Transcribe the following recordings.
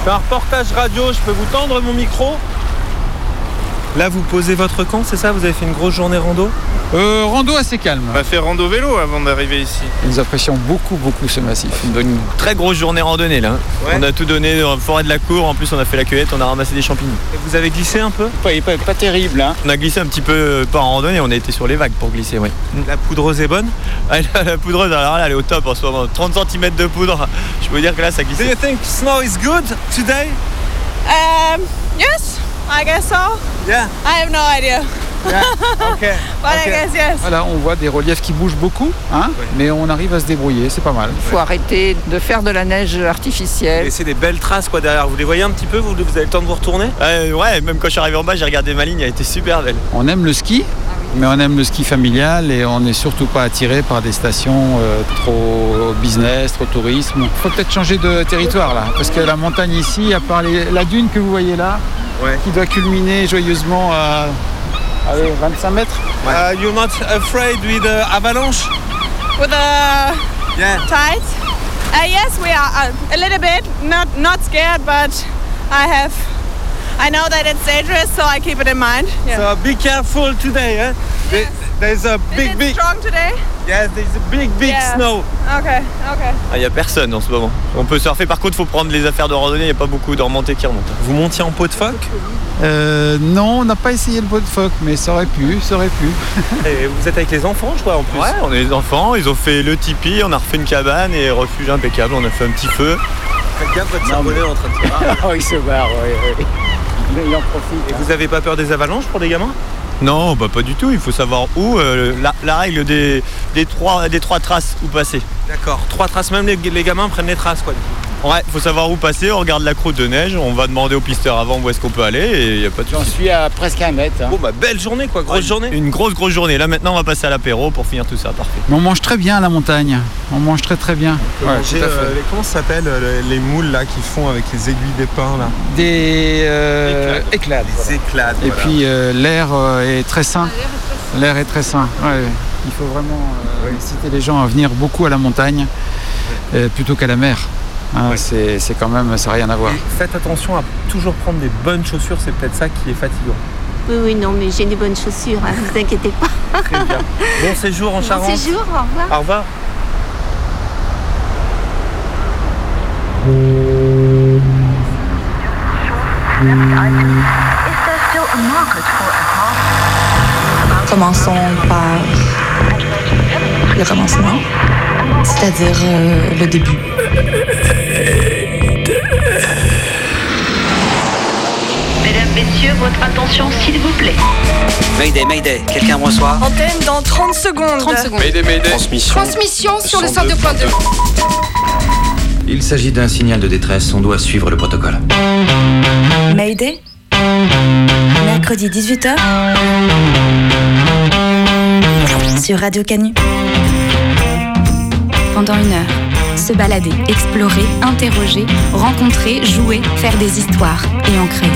Je fais un reportage radio, je peux vous tendre mon micro Là, vous posez votre camp, c'est ça? Vous avez fait une grosse journée rando? Euh, rando assez calme. On a fait rando vélo avant d'arriver ici. Nous apprécions beaucoup, beaucoup ce massif. Une bonne, très grosse journée randonnée là. Ouais. On a tout donné dans la forêt de la cour. En plus, on a fait la cueillette, on a ramassé des champignons. Et vous avez glissé un peu? Pas, pas, pas terrible, hein. On a glissé un petit peu, euh, pas en randonnée, on a été sur les vagues pour glisser, oui. La poudreuse est bonne? Ah, la, la poudreuse, alors là, elle est au top en ce moment. 30 cm de poudre. Je peux vous dire que là, ça glisse. Do you think snow is good today? Um, yes, I guess so. Yeah. I have no idea, Ok. but I guess yes. Voilà, on voit des reliefs qui bougent beaucoup, hein, mais on arrive à se débrouiller, c'est pas mal. Il faut arrêter de faire de la neige artificielle. Et c'est des belles traces quoi derrière. Vous les voyez un petit peu vous, vous avez le temps de vous retourner? Ouais, ouais, même quand je suis arrivé en bas, j'ai regardé ma ligne, elle était super belle. On aime le ski, mais on aime le ski familial et on n'est surtout pas attiré par des stations euh, trop business, trop tourisme. Il faut peut-être changer de territoire là, parce que la montagne ici, à part les- la dune que vous voyez là, Ouais. qui doit culminer joyeusement à allez, 25 mètres. Uh, You're not afraid with the avalanche? With the Yeah. tide? Uh, yes, we are uh, a little bit. Not not scared, but I have. I know that it's dangerous, so I keep it in mind. Yeah. So be careful today. Eh? There- There's a Is big, it big, strong today? yes, there's a big, big Yeah. snow. Okay, okay. Ah, il y a personne en ce moment. On peut surfer, par contre, faut prendre les affaires de randonnée, il n'y a pas beaucoup de remontées qui remontent. Vous montiez en pot de phoque? Euh, non, on n'a pas essayé le pot de phoque, mais ça aurait pu, ça aurait pu. et vous êtes avec les enfants, je crois, en plus. Ouais, on est des enfants, ils ont fait le tipi, on a refait une cabane et refuge impeccable, on a fait un petit feu. Faites gaffe, votre cerveau est en train de tirer. oh, il se barre, oui, oui. Il en profite. Et vous avez pas peur des avalanches pour des gamins? Non, bah pas du tout, il faut savoir où. euh, la, la règle des, des, trois, des trois traces où passer. D'accord. Trois traces, même les, les gamins prennent les traces, quoi. Ouais, faut savoir où passer, on regarde la croûte de neige, on va demander au pisteur avant où est-ce qu'on peut aller et il n'y a pas de J'en suis à presque un mètre. hein. Bon, bah, belle journée, quoi. Grosse Ouais, journée. Une grosse, grosse journée. Là maintenant, on va passer à l'apéro pour finir tout ça, parfait. Mais on mange très bien à la montagne. On mange très très bien. Ouais, J'ai, tout à fait. euh, les- comment ça s'appelle euh, les, les moules là qui font avec les aiguilles d'épin là? Des euh, éclats. Les éclats. Et puis euh, l'air euh, est très sain. L'air est très sain. Ouais. Il faut vraiment euh, inciter les gens à venir beaucoup à la montagne euh, plutôt qu'à la mer. Hein, c'est, c'est quand même, ça n'a rien à voir. faites attention à toujours prendre des bonnes chaussures, c'est peut-être ça qui est fatigant. Oui, oui, non, mais j'ai des bonnes chaussures, hein, vous inquiétez pas. Très bien. Bon séjour en Bon Charente. séjour, au revoir. Au revoir. Commençons par le commencement, c'est-à-dire euh, le début. Mesdames, Messieurs, votre attention s'il vous plaît. Mayday, Mayday, quelqu'un me reçoit Antenne dans 30 secondes. 30 secondes. Transmission. Transmission sur le 102.2. Il s'agit d'un signal de détresse, on doit suivre le protocole. Mayday. Mercredi 18h. Sur Radio Canu. Pendant une heure. Se balader, explorer, interroger, rencontrer, jouer, faire des histoires et en créer.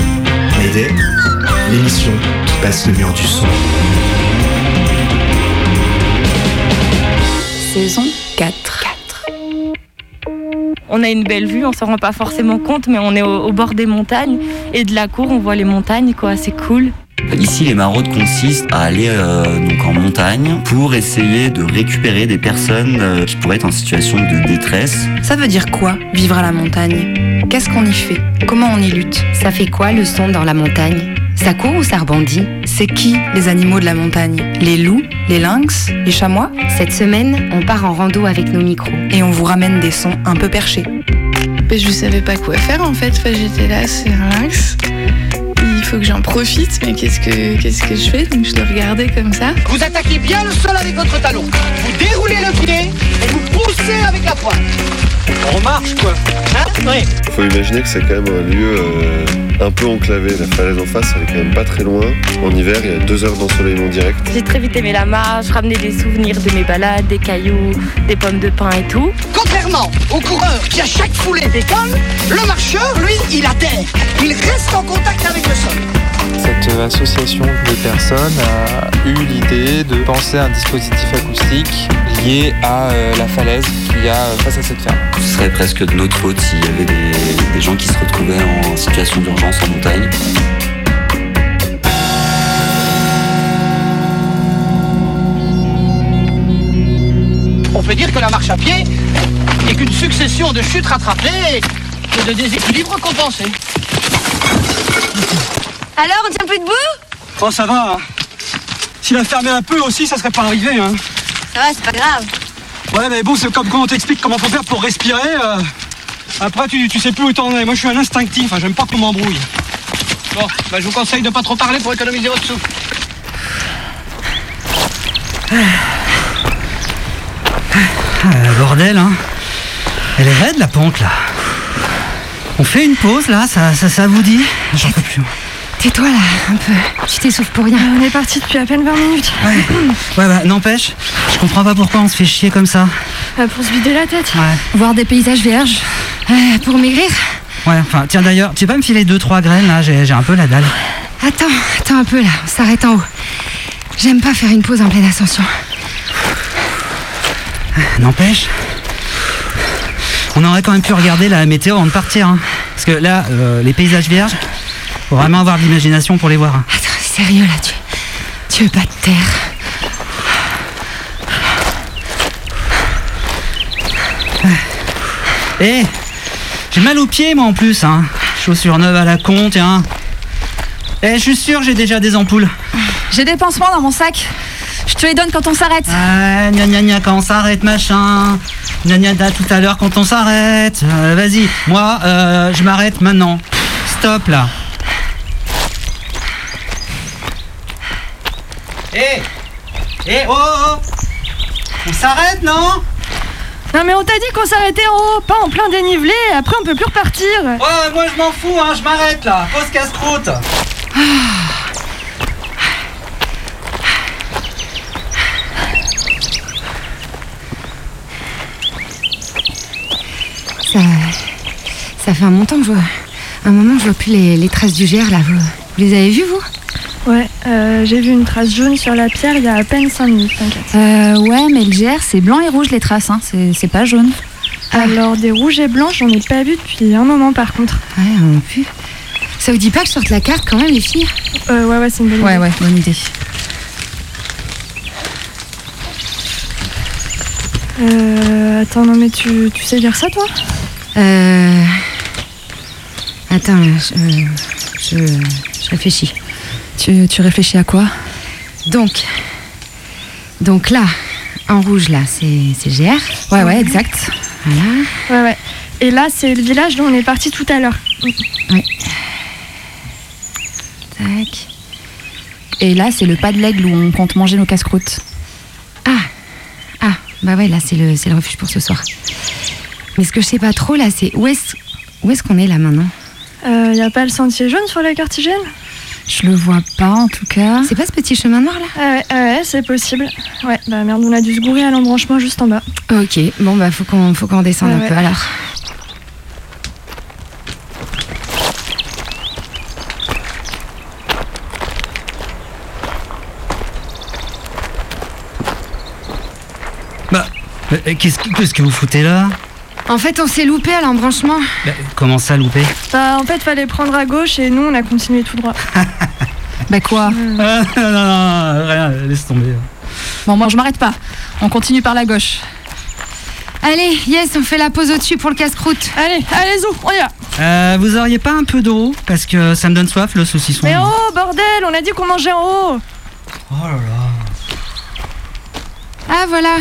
L'émission qui passe le mur du son. Saison 4. On a une belle vue, on s'en rend pas forcément compte, mais on est au, au bord des montagnes et de la cour, on voit les montagnes, quoi. C'est cool. Ici, les maraudes consistent à aller euh, donc en montagne pour essayer de récupérer des personnes euh, qui pourraient être en situation de détresse. Ça veut dire quoi, vivre à la montagne? Qu'est-ce qu'on y fait? Comment on y lutte? Ça fait quoi le son dans la montagne? Ça court ou ça rebondit? C'est qui les animaux de la montagne? Les loups? Les lynx? Les chamois? Cette semaine, on part en rando avec nos micros. Et on vous ramène des sons un peu perchés. Mais je savais pas quoi faire en fait. Enfin, j'étais là, c'est relax. Il faut que j'en profite, mais qu'est-ce que qu'est-ce que je fais? Donc je le regardais comme ça. Vous attaquez bien le sol avec votre talon. Vous déroulez le pied et vous poussez avec la pointe. On marche quoi. Hein? Oui. Faut imaginer que c'est quand même un lieu euh, un peu enclavé. La falaise en face, elle est quand même pas très loin. En hiver, il y a deux heures d'ensoleillement direct. J'ai très vite aimé la marche, ramener des souvenirs de mes balades, des cailloux, des pommes de pin et tout. Contrairement au coureur qui à chaque foulée décolle, le marcheur, lui, il adhère. Il reste en contact avec le sol. Cette association de personnes a eu l'idée de penser un dispositif acoustique lié à euh, la falaise qu'il y a euh, face à cette ferme. Ce serait presque de notre faute s'il y avait des, des gens qui se retrouvaient en situation d'urgence en montagne. On peut dire que la marche à pied n'est qu'une succession de chutes rattrapées et de déséquilibres compensés. Alors, on tient plus debout? Oh, ça va. hein. S'il a fermé un peu aussi, ça serait pas arrivé. Hein. Ça va, c'est pas grave. Ouais, mais bon, c'est comme quand on t'explique comment faut faire pour respirer. euh, Après, tu, tu sais plus où t'en es. Moi, je suis un instinctif. hein, J'aime pas qu'on m'embrouille. Bon, bah, je vous conseille de pas trop parler pour économiser votre souffle. Ah, bordel, hein. Elle est raide la pente là. On fait une pause là, ça, ça, ça vous dit? J'en peux plus. Tais-toi là, un peu. Tu t'essouffles pour rien. On est parti depuis à peine 20 minutes. Ouais, ouais bah n'empêche, je comprends pas pourquoi on se fait chier comme ça. Euh, pour se vider la tête. Ouais. Voir des paysages vierges. Euh, pour maigrir. Ouais, enfin, tiens d'ailleurs, tu peux pas me filer deux trois graines là, j'ai j'ai un peu la dalle. Attends, attends un peu là, on s'arrête en haut. J'aime pas faire une pause en pleine ascension. N'empêche, on aurait quand même pu regarder la météo avant de partir. hein. Parce que là, euh, les paysages vierges, faut vraiment avoir de l'imagination pour les voir. Attends, sérieux là, tu, tu veux pas te taire Eh, j'ai mal aux pieds moi en plus. Hein. Chaussures neuves à la con, tiens. Eh, je suis sûr, j'ai déjà des ampoules. J'ai des pansements dans mon sac. Je te les donne quand on s'arrête. Ah, gna gna gna quand on s'arrête, machin. Gna gna da tout à l'heure quand on s'arrête. Euh, Vas-y, moi, euh, je m'arrête maintenant. Stop là. Eh Eh, oh, oh, oh On s'arrête, non? Non mais on t'a dit qu'on s'arrêtait en haut, pas en plein dénivelé, après on peut plus repartir. Ouais, moi je m'en fous, hein, je m'arrête là. Pause casse-croûte. Ça, ça fait un moment que je vois. Un moment, je vois plus les, les traces du GR là. Vous, vous les avez vues, vous? Ouais, euh, j'ai vu une trace jaune sur la pierre il y a à peine 5 minutes, t'inquiète. Euh, ouais, mais le GR, c'est blanc et rouge les traces, hein. c'est pas jaune. Alors des rouges et blancs, j'en ai pas vu depuis un moment par contre. Ouais, non plus. Ça vous dit pas que je sorte la carte quand même, les filles? Euh, ouais, ouais, c'est une bonne Ouais, idée. ouais, bonne idée. Euh, attends, non mais tu, tu sais lire ça toi? Euh. Attends, je, je, je réfléchis. Tu, tu réfléchis à quoi Donc. Donc là, en rouge, là, c'est c'est GR. Ouais, ouais, exact. Voilà. Ouais, ouais. Et là, c'est le village dont on est parti tout à l'heure. Ouais. Tac. Et là, c'est le pas de l'aigle où on compte manger nos casse-croûtes. Ah Ah, bah ouais, là, c'est le, c'est le refuge pour ce soir. Mais ce que je sais pas trop, là, c'est où est-ce où est-ce qu'on est là maintenant? Euh, y a pas le sentier jaune sur la carte hygiène? Je le vois pas en tout cas. C'est pas ce petit chemin noir là Ah ouais, ouais, c'est possible. Ouais, bah merde, on a dû se gourer à l'embranchement juste en bas. Ok, bon, bah faut qu'on faut qu'on descende Ouais, un ouais. peu alors. Bah, euh, qu'est-ce que, qu'est-ce que vous foutez là? En fait, on s'est loupé à l'embranchement. Bah, Comment ça, loupé? Bah en fait, fallait prendre à gauche et nous, on a continué tout droit. Bah quoi Ah, non, non, non, rien, laisse tomber. Bon, moi je m'arrête pas. On continue par la gauche. Allez, yes, on fait la pause au-dessus pour le casse-croûte. Allez, allez, zou, on y va. Euh, vous auriez pas un peu d'eau Parce que ça me donne soif, le saucisson. Mais oh, bordel, on a dit qu'on mangeait en haut. Oh là là. Ah voilà,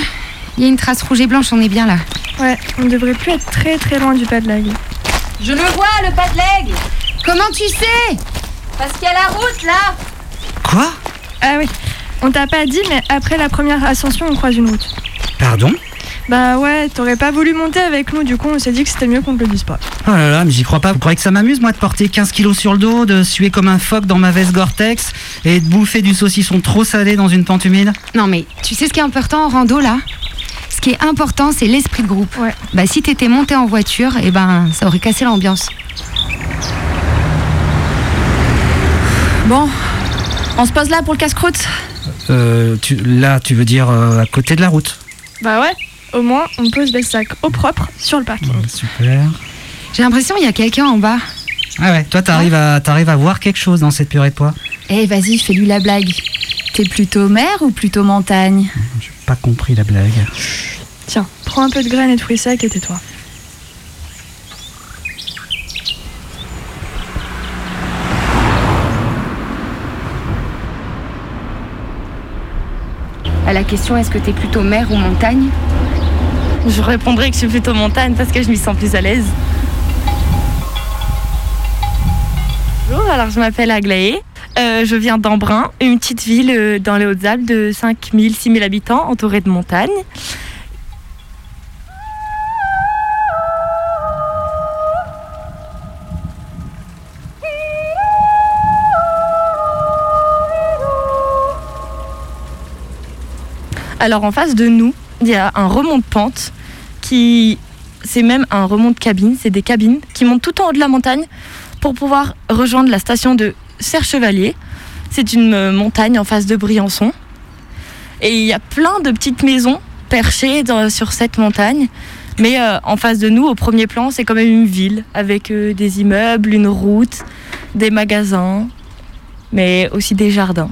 il y a une trace rouge et blanche, on est bien là. Ouais, on devrait plus être très très loin du pas de lag. Je le vois, le pas de l'aigle. Comment tu sais? Parce qu'il y a la route là. Quoi? Ah oui, on t'a pas dit, mais après la première ascension, on croise une route. Pardon? Bah ouais, t'aurais pas voulu monter avec nous, du coup, on s'est dit que c'était mieux qu'on te le dise pas. Oh là là, mais j'y crois pas. Vous croyez que ça m'amuse, moi, de porter 15 kilos sur le dos, de suer comme un phoque dans ma veste Gore-Tex et de bouffer du saucisson trop salé dans une pente humide? Non mais tu sais ce qui est important en rando là? Ce qui est important, c'est l'esprit de groupe. Ouais. Bah si t'étais monté en voiture, eh ben ça aurait cassé l'ambiance. Bon, on se pose là pour le casse-croûte Euh, tu, là, tu veux dire euh, à côté de la route Bah ouais, au moins on pose les sacs au propre sur le parking. Super. J'ai l'impression qu'il y a quelqu'un en bas. Ah ouais, toi t'arrives à, t'arrives à voir quelque chose dans cette purée de pois Eh, vas-y, fais-lui la blague. T'es plutôt mer ou plutôt montagne? Pas compris la blague. Tiens, prends un peu de graines et de fruits secs et tais-toi. À la question est-ce que t'es plutôt mer ou montagne? Je répondrai que je suis plutôt montagne parce que je m'y sens plus à l'aise. Bonjour, alors je m'appelle Aglaé. Euh, je viens d'Embrun, une petite ville euh, dans les Hautes-Alpes de 5000, 6000 habitants entourée de montagnes. Alors en face de nous, il y a un remont de pente qui c'est même un remont de cabine, c'est des cabines qui montent tout en haut de la montagne pour pouvoir rejoindre la station de Serre-Chevalier. C'est une euh, montagne en face de Briançon. Et il y a plein de petites maisons perchées sur cette montagne. Mais euh, en face de nous, au premier plan, c'est quand même une ville avec euh, des immeubles, une route, des magasins, mais aussi des jardins.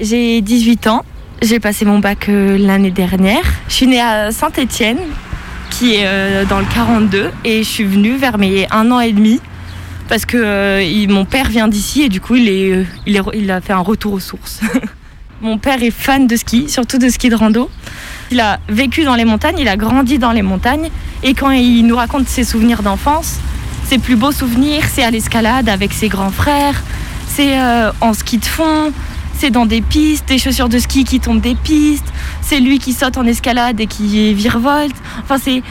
J'ai 18 ans. J'ai passé mon bac euh, l'année dernière. Je suis née à Saint-Étienne, qui est euh, dans le 42, et je suis venue vers mes un an et demi parce que euh, mon père vient d'ici et du coup il, est, il, a fait un retour aux sources. mon père est fan de ski, surtout de ski de rando. Il a vécu dans les montagnes, il a grandi dans les montagnes et quand il nous raconte ses souvenirs d'enfance, ses plus beaux souvenirs, c'est à l'escalade avec ses grands frères, c'est en ski de fond, c'est dans des pistes, des chaussures de ski qui tombent des pistes, c'est lui qui saute en escalade et qui virevolte. Enfin, c'est,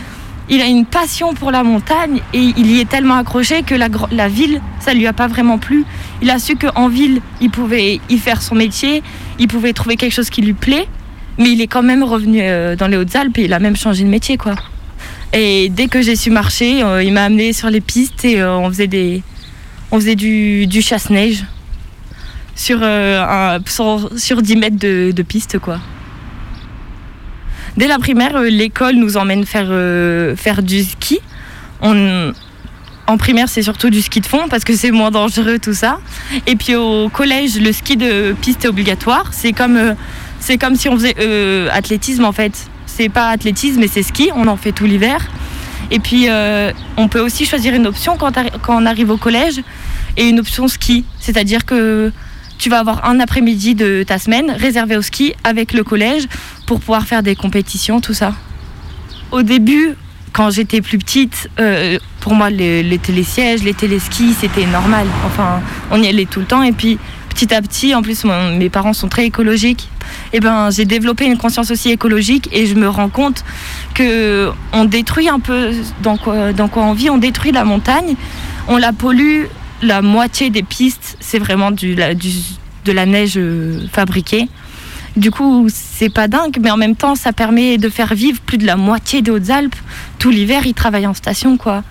il a une passion pour la montagne et il y est tellement accroché que la, la ville, ça lui a pas vraiment plu. Il a su qu'en ville, il pouvait y faire son métier, il pouvait trouver quelque chose qui lui plaît, mais il est quand même revenu euh, dans les Hautes-Alpes et il a même changé de métier, quoi. Et dès que j'ai su marcher, euh, il m'a amené sur les pistes et euh, on faisait des, on faisait du, du chasse-neige sur, euh, sur, sur 10 mètres de, de piste, quoi. Dès la primaire, euh, l'école nous emmène faire, euh, faire du ski. En primaire, c'est surtout du ski de fond parce que c'est moins dangereux, tout ça. Et puis au collège, le ski de piste est obligatoire. C'est comme, comme si on faisait athlétisme en fait. C'est pas athlétisme, mais c'est ski. On en fait tout l'hiver. Et puis, on peut aussi choisir une option quand on arrive au collège et une option ski. C'est-à-dire que tu vas avoir un après-midi de ta semaine réservé au ski avec le collège pour pouvoir faire des compétitions, tout ça. Au début, quand j'étais plus petite, euh, pour moi, les, les télésièges, les téléskis, c'était normal. Enfin, on y allait tout le temps. Et puis, petit à petit, en plus, mes parents sont très écologiques. Et ben, j'ai développé une conscience aussi écologique et je me rends compte que on détruit un peu dans dans quoi on vit. On détruit la montagne, on la pollue. La moitié des pistes, c'est vraiment de la neige euh, fabriquée. Du coup, c'est pas dingue, mais en même temps, ça permet de faire vivre plus de la moitié des Hautes-Alpes. Tout l'hiver, ils travaillent en station, quoi.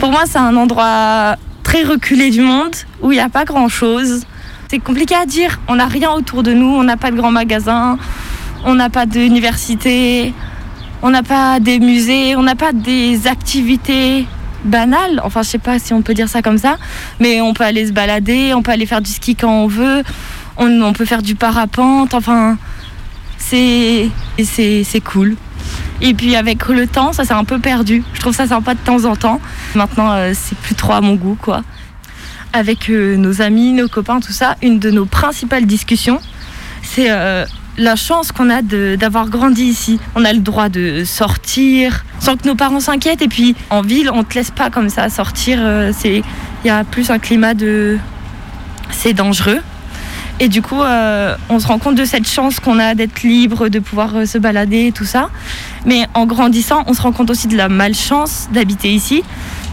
Pour moi, c'est un endroit très reculé du monde où il n'y a pas grand-chose. C'est compliqué à dire. On n'a rien autour de nous. On n'a pas de grands magasins. On n'a pas d'université. On n'a pas des musées. On n'a pas des activités banales. Enfin, je sais pas si on peut dire ça comme ça. Mais on peut aller se balader. On peut aller faire du ski quand on veut. On, peut faire du parapente. Enfin, c'est c'est c'est cool. Et puis avec le temps, ça s'est un peu perdu. Je trouve ça sympa de temps en temps. Maintenant, euh, c'est plus trop à mon goût, quoi. Avec euh, nos amis, nos copains, tout ça, une de nos principales discussions, c'est euh, la chance qu'on a d'avoir grandi ici. On a le droit de sortir sans que nos parents s'inquiètent. Et puis en ville, on te laisse pas comme ça sortir. euh, il y a plus un climat de c'est dangereux. Et du coup, on se rend compte de cette chance qu'on a d'être libre, de pouvoir se balader, tout ça. Mais en grandissant, on se rend compte aussi de la malchance d'habiter ici.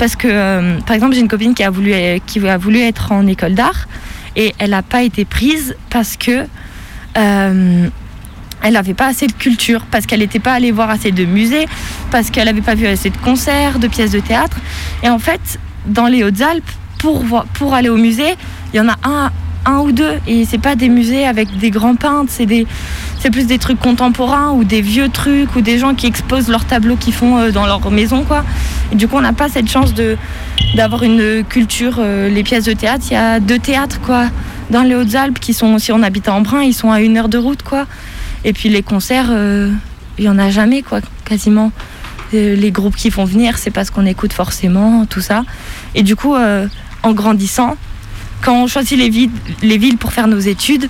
Parce que, euh, par exemple, j'ai une copine qui a, voulu, qui a voulu être en école d'art. Et elle n'a pas été prise parce que euh, elle n'avait pas assez de culture, parce qu'elle n'était pas allée voir assez de musées, parce qu'elle n'avait pas vu assez de concerts, de pièces de théâtre. Et en fait, dans les Hautes-Alpes, pour, pour aller au musée, il y en a un, un ou deux. Et c'est pas des musées avec des grands peintres, c'est des, c'est plus des trucs contemporains ou des vieux trucs ou des gens qui exposent leurs tableaux qu'ils font euh, dans leur maison, quoi. Et du coup, on n'a pas cette chance d'avoir une culture. euh, les pièces de théâtre, il y a deux théâtres, quoi, dans les Hautes-Alpes qui sont, si on habite à Embrun, ils sont à une heure de route, quoi. Et puis les concerts, euh, il y en a jamais, quoi, quasiment. Euh, les groupes qui font venir, c'est parce qu'on écoute forcément, tout ça. Et du coup, euh, en grandissant, quand on choisit les villes, les villes pour faire nos études,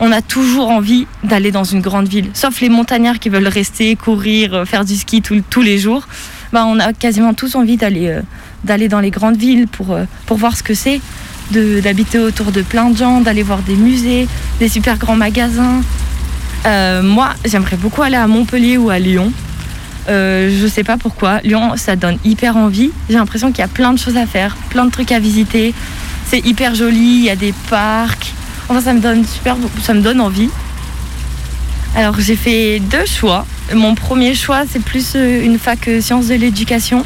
on a toujours envie d'aller dans une grande ville. Sauf les montagnards qui veulent rester, courir, euh, faire du ski tous les jours. Bah, on a quasiment tous envie d'aller euh, dans les grandes villes pour, euh, voir ce que c'est, d'habiter autour de plein de gens, d'aller voir des musées, des super grands magasins. Moi, j'aimerais beaucoup aller à Montpellier ou à Lyon. Je sais pas pourquoi. Lyon, ça donne hyper envie. J'ai l'impression qu'il y a plein de choses à faire, plein de trucs à visiter. C'est hyper joli, il y a des parcs. Enfin, ça me donne super, ça me donne envie. Alors, j'ai fait deux choix. Mon premier choix, c'est plus euh, une fac euh, sciences de l'éducation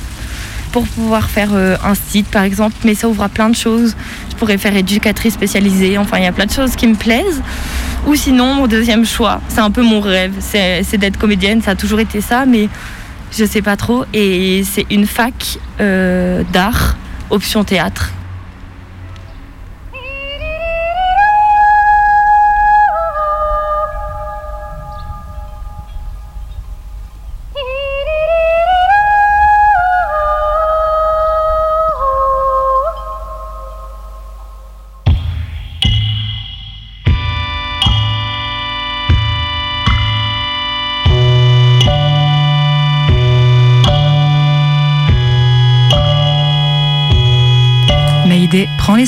pour pouvoir faire euh, un site, par exemple. Mais ça ouvre à plein de choses. Je pourrais faire éducatrice spécialisée. Enfin, il y a plein de choses qui me plaisent. Ou sinon, mon deuxième choix, c'est un peu mon rêve, c'est d'être comédienne. Ça a toujours été ça, mais je sais pas trop. Et c'est une fac d'art, option théâtre.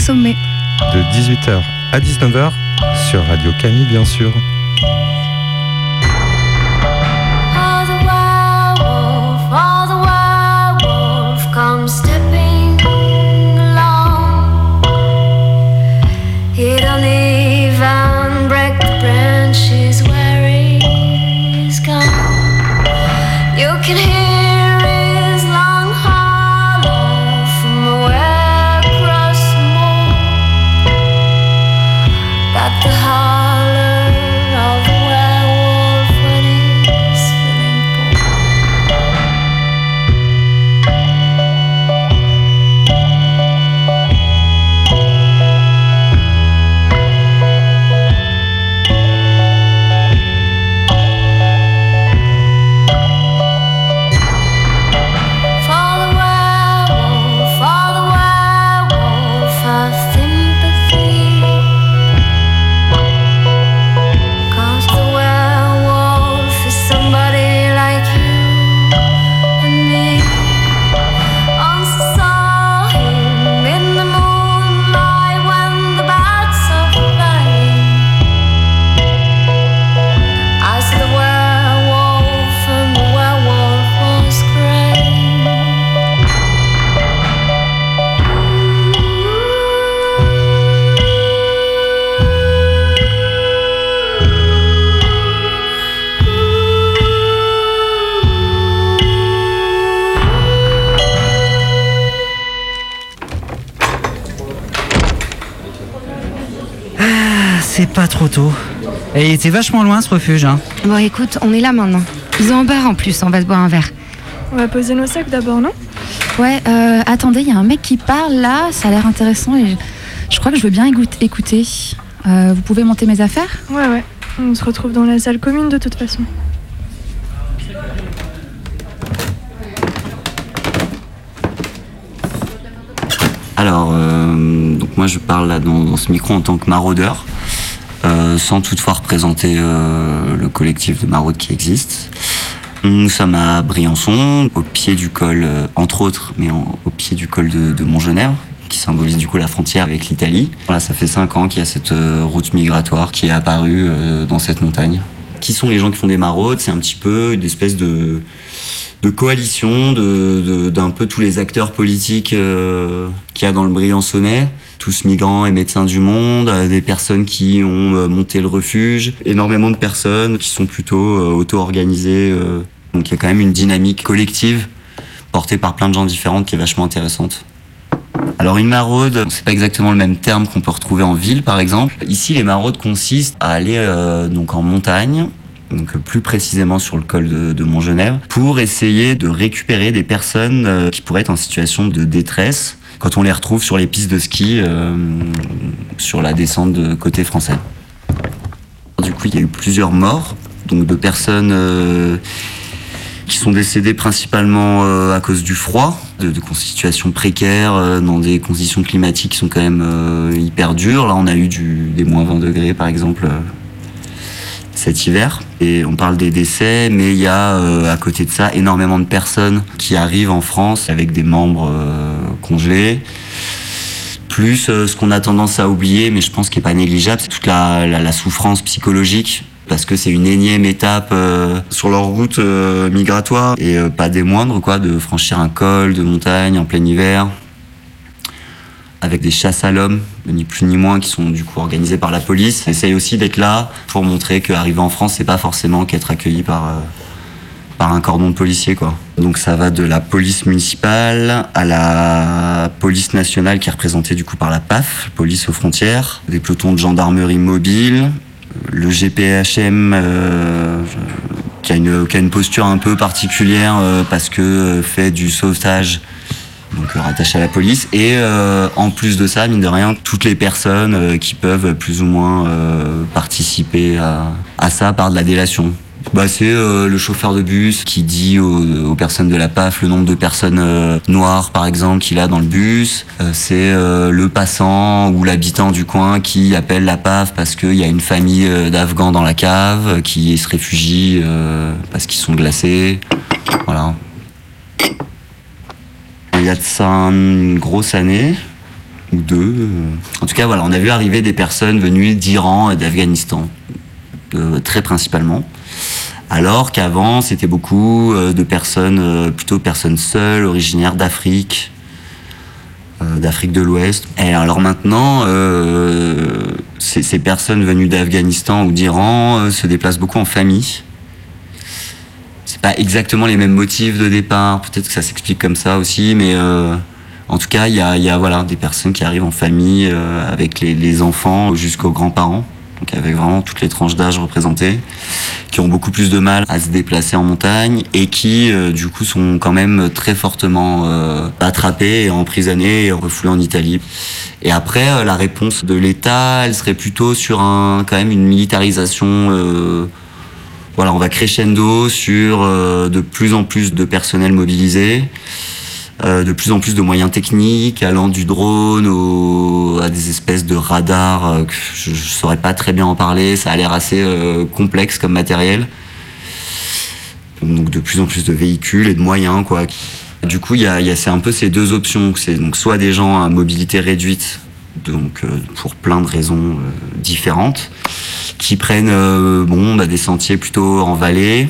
Sommets. De 18h à 19h sur Radio Camille, bien sûr. Et il était vachement loin ce refuge. Hein. Bon, écoute, on est là maintenant. Ils ont un bar en plus, on va se boire un verre. On va poser nos sacs d'abord, non? Ouais, euh, attendez, il y a un mec qui parle là, ça a l'air intéressant et je, je crois que je veux bien écouter. Euh, vous pouvez monter mes affaires? Ouais, ouais. On se retrouve dans la salle commune de toute façon. Alors, euh, donc moi je parle là dans, dans ce micro en tant que maraudeur, euh, sans toutefois représenter euh, le collectif de maraudes qui existe. Nous sommes à Briançon, au pied du col, euh, entre autres, mais au pied du col de, de Montgenèvre, qui symbolise du coup la frontière avec l'Italie. Voilà, ça fait cinq ans qu'il y a cette euh, route migratoire qui est apparue euh, dans cette montagne. Qui sont les gens qui font des maraudes? C'est un petit peu une espèce de, coalition de- de- d'un peu tous les acteurs politiques euh, qu'il y a dans le Briançonnais, tous migrants et médecins du monde, euh, des personnes qui ont euh, monté le refuge, énormément de personnes qui sont plutôt euh, auto-organisées. donc il y a quand même une dynamique collective portée par plein de gens différents qui est vachement intéressante. Alors une maraude, c'est pas exactement le même terme qu'on peut retrouver en ville par exemple. Ici les maraudes consistent à aller donc en montagne, donc plus précisément sur le col de, de Mont-Genève, pour essayer de récupérer des personnes qui pourraient être en situation de détresse quand on les retrouve sur les pistes de ski euh, sur la descente de côté français. Du coup, il y a eu plusieurs morts, donc de personnes euh, qui sont décédées principalement euh, à cause du froid, de, de situations précaires, euh, dans des conditions climatiques qui sont quand même hyper dures. Là, on a eu des moins 20 degrés, par exemple, cet hiver. Et on parle des décès, mais il y a euh, à côté de ça énormément de personnes qui arrivent en France avec des membres euh, congelés. Plus euh, ce qu'on a tendance à oublier, mais je pense qu'il n'est pas négligeable, c'est toute la, la- la souffrance psychologique. Parce que c'est une énième étape euh, sur leur route migratoire et pas des moindres, quoi, de franchir un col de montagne en plein hiver, avec des chasses à l'homme, ni plus ni moins, qui sont du coup organisées par la police. On essaye aussi d'être là pour montrer qu'arriver en France, c'est pas forcément qu'être accueilli par, euh, par un cordon de policiers, quoi. Donc ça va de la police municipale à la police nationale qui est représentée du coup par la PAF, police aux frontières, des pelotons de gendarmerie mobile, le GPHM euh, qui, a une, qui a une posture un peu particulière euh, parce que fait du sauvetage donc euh, rattaché à la police et euh, en plus de ça mine de rien toutes les personnes euh, qui peuvent plus ou moins participer à, ça par de la délation bah, c'est le chauffeur de bus qui dit aux, personnes de la PAF le nombre de personnes noires par exemple qu'il a dans le bus. C'est le passant ou l'habitant du coin qui appelle la PAF parce qu'il y a une famille d'Afghans dans la cave qui se réfugient euh, parce qu'ils sont glacés. Voilà. Il y a de ça une grosse année ou deux. euh. En tout cas, voilà, on a vu arriver des personnes venues d'Iran et d'Afghanistan, euh, très principalement. Alors qu'avant, c'était beaucoup euh, de personnes, plutôt personnes seules, originaires d'Afrique, d'Afrique de l'Ouest. Et alors maintenant, ces, personnes venues d'Afghanistan ou d'Iran se déplacent beaucoup en famille. Pas exactement les mêmes motifs de départ. Peut-être que ça s'explique comme ça aussi, mais euh, en tout cas, il y a, y a, voilà des personnes qui arrivent en famille euh, avec les, les enfants jusqu'aux grands-parents. Donc avec vraiment toutes les tranches d'âge représentées, qui ont beaucoup plus de mal à se déplacer en montagne et qui euh, du coup sont quand même très fortement euh, attrapés et emprisonnés et refoulés en Italie. Et après, euh, la réponse de l'État, elle serait plutôt sur un quand même une militarisation. Voilà, on va crescendo sur euh, de plus en plus de personnel mobilisé. Euh, de plus en plus de moyens techniques, allant du drone à des espèces de radars euh, je, je saurais pas très bien en parler. Ça a l'air assez complexe comme matériel. Donc de plus en plus de véhicules et de moyens, quoi. Du coup, il y a, y a- c'est un peu ces deux options. C'est donc soit des gens à mobilité réduite, donc euh, pour plein de raisons euh, différentes, qui prennent euh, bon, bah, des sentiers plutôt en vallée,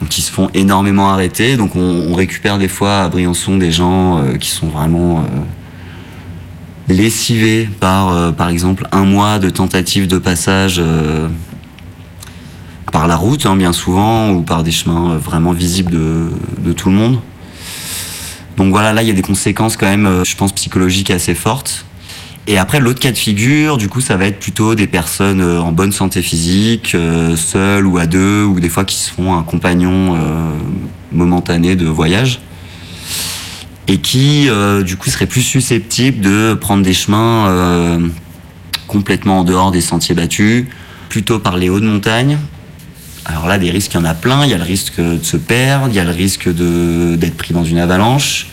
donc qui se font énormément arrêter. Donc on, récupère des fois à Briançon des gens qui sont vraiment lessivés par, par exemple, un mois de tentative de passage par la route, hein, bien souvent, ou par des chemins vraiment visibles de tout le monde. Donc voilà, là, il y a des conséquences quand même, euh, je pense, psychologiques assez fortes. Et après, l'autre cas de figure, du coup, ça va être plutôt des personnes euh, en bonne santé physique, euh, seules ou à deux, ou des fois qui se font un compagnon momentané de voyage. Et qui, du coup, seraient plus susceptibles de prendre des chemins complètement en dehors des sentiers battus, plutôt par les hautes montagnes. Alors là, des risques, il y en a plein. Il y a le risque de se perdre, il y a le risque de- d'être pris dans une avalanche.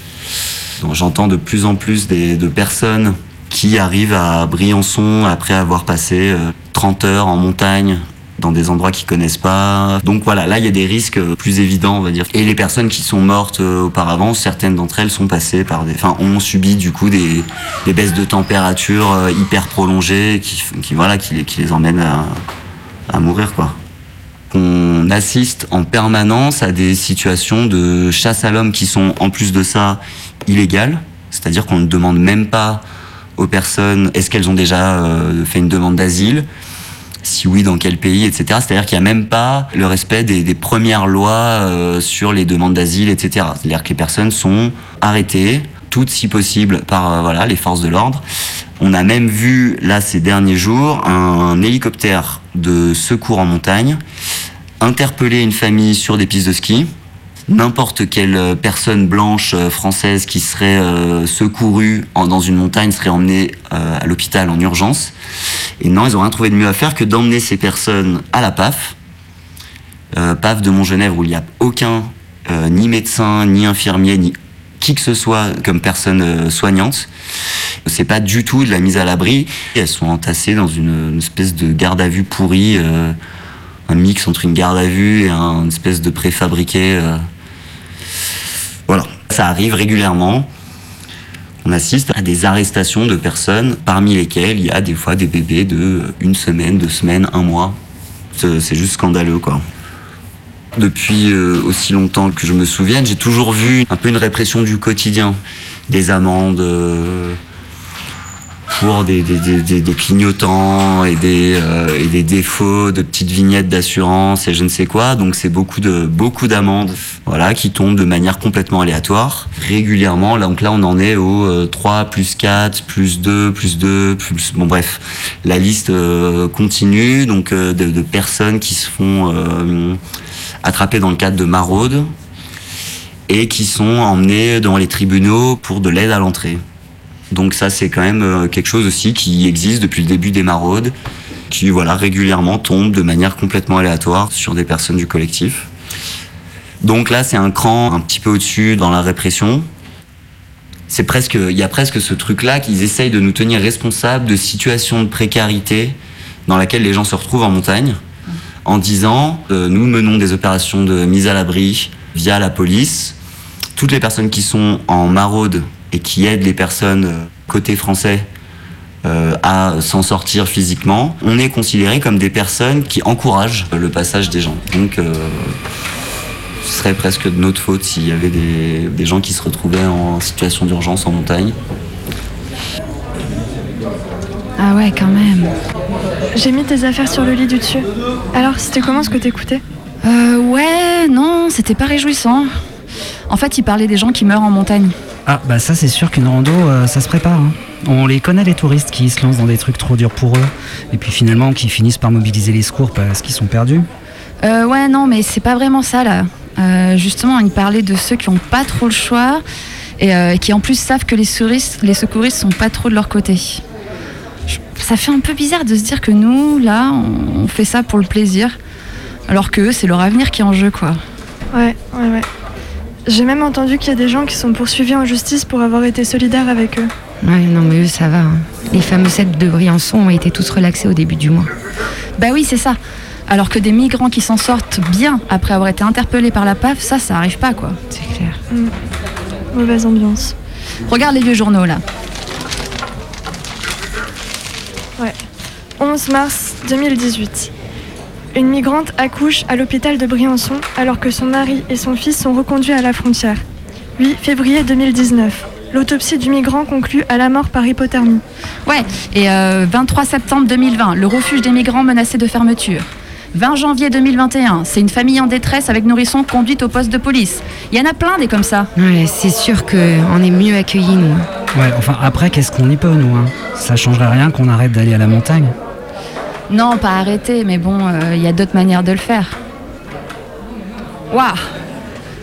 J'entends de plus en plus des- de personnes qui arrivent à Briançon après avoir passé euh, 30 heures en montagne dans des endroits qu'ils connaissent pas. Donc voilà, là il y a des risques euh, plus évidents, on va dire. Et les personnes qui sont mortes euh, auparavant, certaines d'entre elles sont passées par enfin ont subi du coup des, des baisses de température euh, hyper prolongées qui, voilà qui les emmènent à, à mourir quoi. On assiste en permanence à des situations de chasse à l'homme qui sont en plus de ça illégales, c'est-à-dire qu'on ne demande même pas aux personnes est-ce qu'elles ont déjà euh, fait une demande d'asile si oui, dans quel pays, etc. C'est-à-dire qu'il n'y a même pas le respect des, des premières lois euh, sur les demandes d'asile, etc. C'est-à-dire que les personnes sont arrêtées, toutes si possible, par euh, voilà, les forces de l'ordre. On a même vu, là, ces derniers jours, un, hélicoptère de secours en montagne interpeller une famille sur des pistes de ski. N'importe quelle personne blanche euh, française qui serait euh, secourue dans une montagne serait emmenée euh, à l'hôpital en urgence. Et non, ils n'ont rien trouvé de mieux à faire que d'emmener ces personnes à la PAF, euh, PAF de Montgenèvre où il n'y a aucun euh, ni médecin, ni infirmier, ni qui que ce soit comme personne euh, soignante. C'est pas du tout de la mise à l'abri. Elles sont entassées dans une, espèce de garde à vue pourrie, euh, un mix entre une garde à vue et un- une espèce de préfabriqué. euh. Ça arrive régulièrement. On assiste à des arrestations de personnes parmi lesquelles il y a des fois des bébés de une semaine, deux semaines, un mois. C'est c'est juste scandaleux, quoi. Depuis euh, aussi longtemps que je me souvienne, j'ai toujours vu un peu une répression du quotidien, des amendes euh, pour des, des, des, des- clignotants et des, euh, et des défauts de petites vignettes d'assurance et je ne sais quoi. Donc c'est beaucoup de beaucoup d'amendes, voilà, qui tombent de manière complètement aléatoire, régulièrement. Donc là, on en est au euh, 3 plus 4 plus 2 plus 2 plus bon bref, la liste euh, continue. Donc euh, de, de personnes qui se font euh, attrapées dans le cadre de maraudes et qui sont emmenées dans les tribunaux pour de l'aide à l'entrée. Donc ça, c'est quand même euh, quelque chose aussi qui existe depuis le début des maraudes, qui voilà régulièrement tombe de manière complètement aléatoire sur des personnes du collectif. Donc là, c'est un cran un petit peu au-dessus dans la répression. C'est presque, il y a presque ce truc-là qu'ils essayent de nous tenir responsables de situations de précarité dans laquelle les gens se retrouvent en montagne, en disant euh, nous menons des opérations de mise à l'abri via la police. Toutes les personnes qui sont en maraude et qui aident les personnes euh, côté français euh, à s'en sortir physiquement, on est considéré comme des personnes qui encouragent le passage des gens. Donc euh, ce serait presque de notre faute s'il y avait des, des gens qui se retrouvaient en situation d'urgence en montagne. Ah ouais, quand même. J'ai mis tes affaires sur le lit du dessus. Alors, c'était comment ce que t'écoutais? Euh, ouais, non, c'était pas réjouissant. En fait, il parlait des gens qui meurent en montagne. Ah, bah ça, c'est sûr qu'une rando, euh, ça se prépare. hein. On les connaît, les touristes qui se lancent dans des trucs trop durs pour eux, et puis finalement qui finissent par mobiliser les secours parce qu'ils sont perdus. Euh, ouais, non, mais c'est pas vraiment ça là. Euh, justement, il parlait de ceux qui ont pas trop le choix et euh, qui en plus savent que les secouristes, les secouristes sont pas trop de leur côté. Je- Ça fait un peu bizarre de se dire que nous, là, on, on fait ça pour le plaisir, alors que eux, c'est leur avenir qui est en jeu, quoi. Ouais, ouais, ouais. J'ai même entendu qu'il y a des gens qui sont poursuivis en justice pour avoir été solidaires avec eux. Ouais, non, mais eux, ça va. hein. Les fameux cèpes de Briançon ont été tous relaxés au début du mois. Bah oui, c'est ça. Alors que des migrants qui s'en sortent bien après avoir été interpellés par la PAF, ça, ça arrive pas, quoi. C'est clair. Mm. Mauvaise ambiance. Regarde les vieux journaux, là. Ouais. 11 mars 2018. Une migrante accouche à l'hôpital de Briançon alors que son mari et son fils sont reconduits à la frontière. 8 février 2019. L'autopsie du migrant conclut à la mort par hypothermie. Ouais, et euh, 23 septembre 2020, le refuge des migrants menacé de fermeture. 20 janvier 2021, c'est une famille en détresse avec nourrisson conduite au poste de police. Il y en a plein des comme ça. Ouais, c'est sûr qu'on est mieux accueillis, nous. Ouais, enfin après, qu'est-ce qu'on y peut, nous hein? Ça changerait rien qu'on arrête d'aller à la montagne. Non, pas arrêter, mais bon, euh, il y a d'autres manières de le faire. Waouh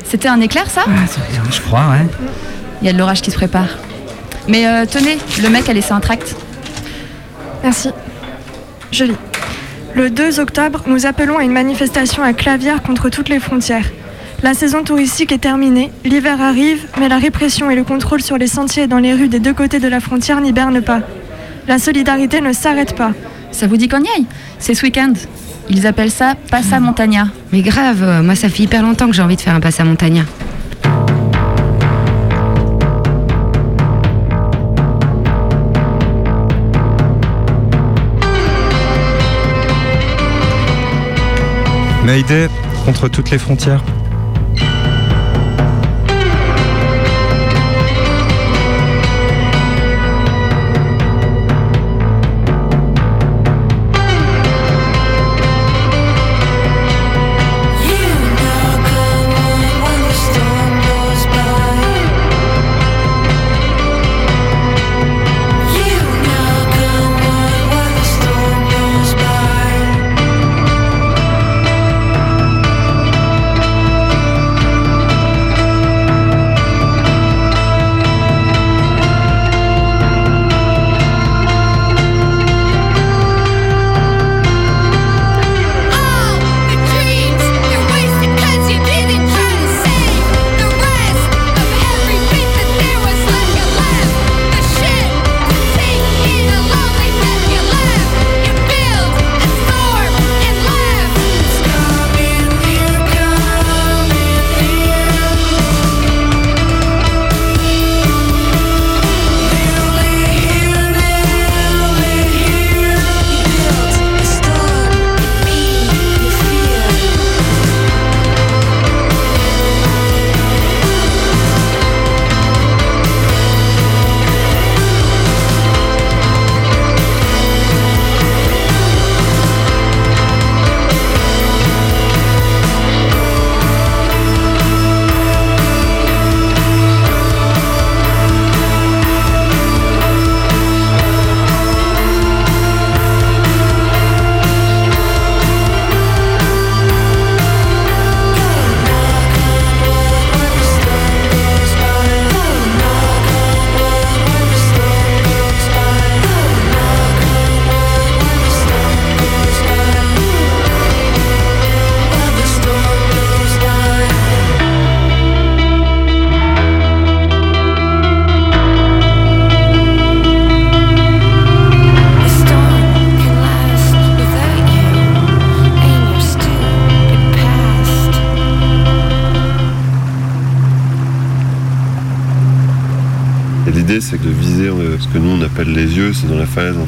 C'était un éclair, ça? Je crois, ouais. Il y a de l'orage qui se prépare. Mais euh, tenez, le mec a laissé un tract. Merci. Je lis. Le 2 octobre, nous appelons à une manifestation à Clavière contre toutes les frontières. La saison touristique est terminée, l'hiver arrive, mais la répression et le contrôle sur les sentiers et dans les rues des deux côtés de la frontière n'hibernent pas. La solidarité ne s'arrête pas. Ça vous dit qu'on y aille C'est ce week-end. Ils appellent ça Passa Montagna. Mais grave, moi, ça fait hyper longtemps que j'ai envie de faire un passe à Montagna. Mayday contre toutes les frontières.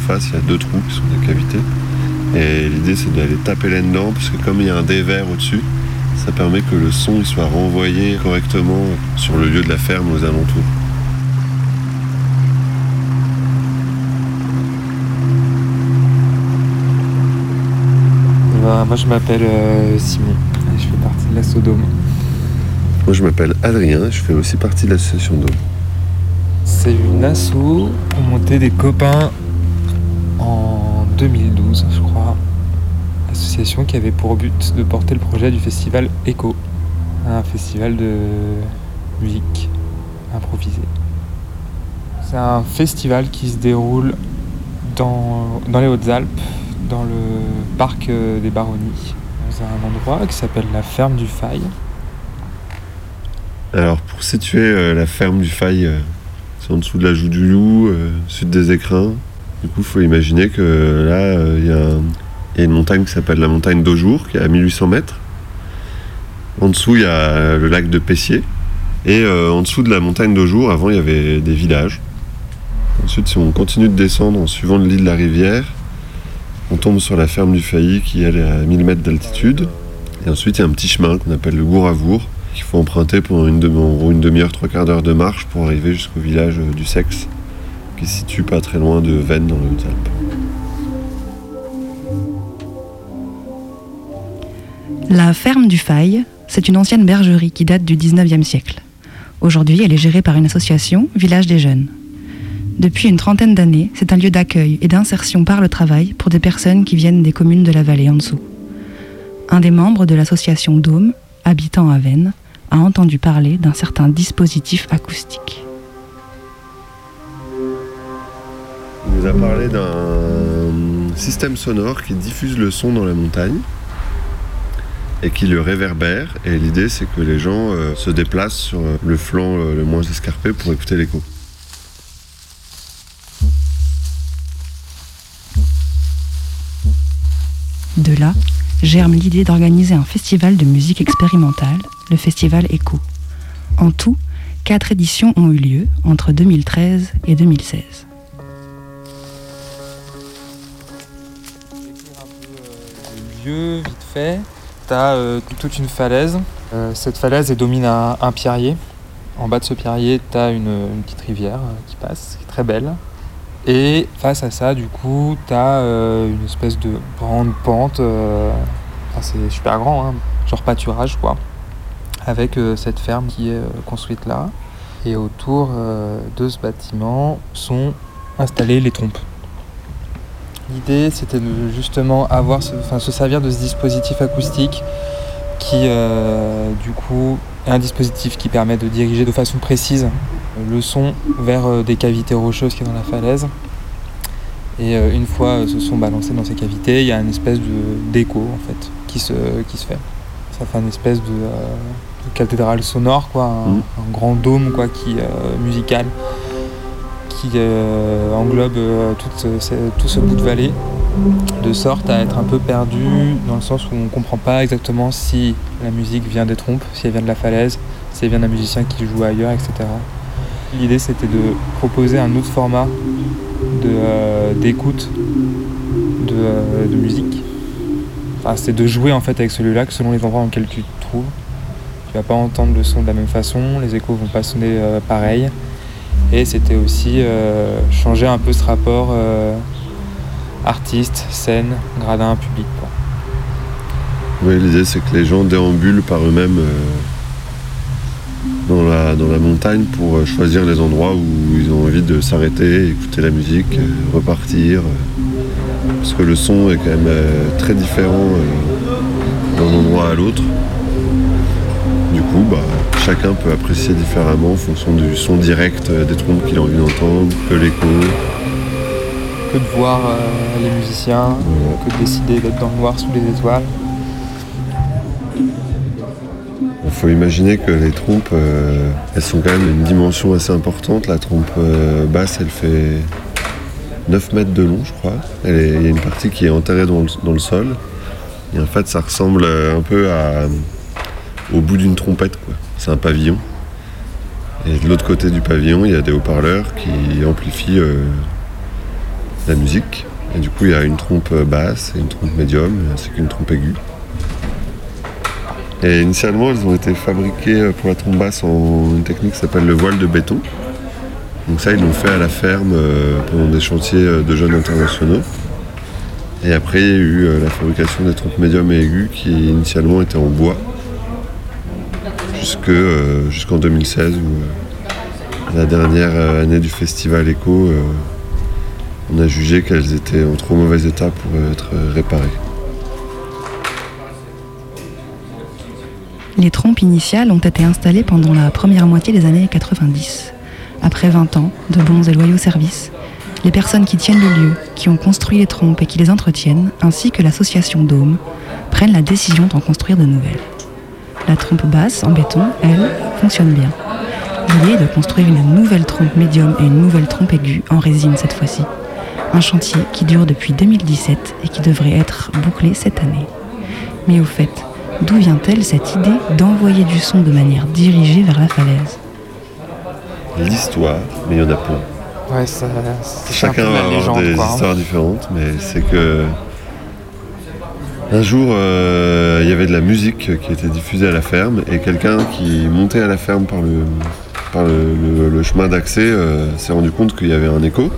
Face, il y a deux trous qui sont des cavités. Et l'idée c'est d'aller taper là-dedans, parce que comme il y a un dévers au-dessus, ça permet que le son il soit renvoyé correctement sur le lieu de la ferme aux alentours. Bah, moi je m'appelle euh, Simon et je fais partie de la Sodome. Moi je m'appelle Adrien, je fais aussi partie de l'association Dôme. C'est une asso qu'on montait des copains 2012 je crois. Association qui avait pour but de porter le projet du festival Echo, un festival de musique improvisée. C'est un festival qui se déroule dans, dans les Hautes-Alpes, dans le parc euh, des Baronnies, dans un endroit qui s'appelle la ferme du Faille. Alors pour situer euh, la ferme du Faille, euh, c'est en dessous de la joue du loup, euh, sud des écrins. Du coup, il faut imaginer que là, euh, il y, a une montagne qui s'appelle la montagne d'Aujour, qui est à 1800 mètres. En dessous, il y a le lac de Pessier. Et euh, en dessous de la montagne d'Aujour, avant, il y avait des villages. Ensuite, si on continue de descendre en suivant le lit de la rivière, on tombe sur la ferme du Failly qui est à 1000 mètres d'altitude. Et ensuite, il y a un petit chemin qu'on appelle le Gouravour, qu'il faut emprunter gros une demi-heure, trois quarts d'heure de marche pour arriver jusqu'au village euh, du Sexe, qui se situe pas très loin de Vennes dans les Hautes-Alpes. La ferme du Faille, c'est une ancienne bergerie qui date du 19e siècle. Aujourd'hui, elle est gérée par une association, Village des Jeunes. Depuis une trentaine d'années, c'est un lieu d'accueil et d'insertion par le travail pour des personnes qui viennent des communes de la vallée en dessous. Un des membres de l'association Dôme, habitant à Vennes, a entendu parler d'un certain dispositif acoustique. Il nous a parlé d'un système sonore qui diffuse le son dans la montagne et qui le réverbère. Et l'idée, c'est que les gens euh, se déplacent sur euh, le flanc euh, le moins escarpé pour écouter l'écho. De là germe l'idée d'organiser un festival de musique expérimentale, le festival Echo. En tout, quatre éditions ont eu lieu entre 2013 et 2016. Vite fait, t'as euh, toute une falaise. Euh, cette falaise elle domine un, un pierrier. En bas de ce pierrier, t'as une, une petite rivière euh, qui passe, qui est très belle. Et face à ça, du coup, t'as euh, une espèce de grande pente. euh, c'est super grand, hein, genre pâturage, quoi. Avec cette ferme qui est construite là. Et autour de ce bâtiment sont installées les trompes. L'idée, c'était de justement avoir, ce- enfin, se servir de ce dispositif acoustique qui, euh, du coup, est un dispositif qui permet de diriger de façon précise le son vers euh, des cavités rocheuses qui est dans la falaise. Et euh, une fois ce son balancé dans ces cavités, il y a une espèce de- d'écho en fait qui se, qui se fait. Ça fait une espèce de, euh, de cathédrale sonore, quoi, un, Mhm. un grand dôme quoi, qui, musical qui euh, englobe euh, ce- tout ce bout de vallée, de sorte à être un peu perdu dans le sens où on ne comprend pas exactement si la musique vient des trompes, si elle vient de la falaise, si elle vient d'un musicien qui joue ailleurs, etc. L'idée c'était de proposer un autre format de, euh, d'écoute de, euh, de musique. Enfin, c'est de jouer en fait avec celui-là que selon les endroits dans lesquels tu te trouves. Tu vas pas entendre le son de la même façon, les échos vont pas sonner euh, pareil. Et c'était aussi euh, changer un peu ce rapport euh, artiste, scène, gradin, public. Oui, l'idée c'est que les gens déambulent par eux-mêmes euh, dans, la, dans la montagne pour choisir les endroits où ils ont envie de s'arrêter, écouter la musique, repartir. parce que le son est quand même très différent d'un endroit à l'autre. Du coup, bah, chacun peut apprécier différemment en fonction du son direct euh, des trompes qu'il a envie d'entendre, que l'écho. Que de voir euh, les musiciens, que de décider d'être dans le noir sous les étoiles. Il faut imaginer que les trompes, euh, elles sont quand même une dimension assez importante. La trompe basse, elle fait 9 mètres de long, je crois. Il y a une partie qui est enterrée dans le, dans le sol. Et en fait, ça ressemble un peu à, au bout d'une trompette. quoi. C'est un pavillon. Et de l'autre côté du pavillon, il y a des haut-parleurs qui amplifient euh, la musique. Et du coup, il y a une trompe basse et une trompe médium, ainsi qu'une trompe aiguë. Et initialement, elles ont été fabriquées pour la trompe basse en une technique qui s'appelle le voile de béton. Donc ça, ils l'ont fait à la ferme euh, pendant des chantiers euh, de jeunes internationaux. Et après, il y a eu euh, la fabrication des trompes médium et aiguës qui initialement étaient en bois euh, jusqu'en 2016 où euh, la dernière euh, année du festival Echo, on a jugé qu'elles étaient en trop mauvais état pour être réparées. Les trompes initiales ont été installées pendant la première moitié des années 90. Après 20 ans de bons et loyaux services, les personnes qui tiennent le lieu, qui ont construit les trompes et qui les entretiennent, ainsi que l'association Dôme, prennent la décision d'en construire de nouvelles. La trompe basse en béton, elle, fonctionne bien. L'idée est de construire une nouvelle trompe médium et une nouvelle trompe aiguë en résine cette fois-ci. Un chantier qui dure depuis 2017 et qui devrait être bouclé cette année. Mais au fait, d'où vient-elle cette idée d'envoyer du son de manière dirigée vers la falaise? L'histoire, mais il y en a plein. Ouais, ça, c'est Chacun un peu va la avoir légende, des quoi, hein. histoires différentes, mais c'est que un jour euh, il y avait de la musique qui était diffusée à la ferme et quelqu'un qui montait à la ferme par le, par le, chemin d'accès euh, s'est rendu compte qu'il y avait un écho.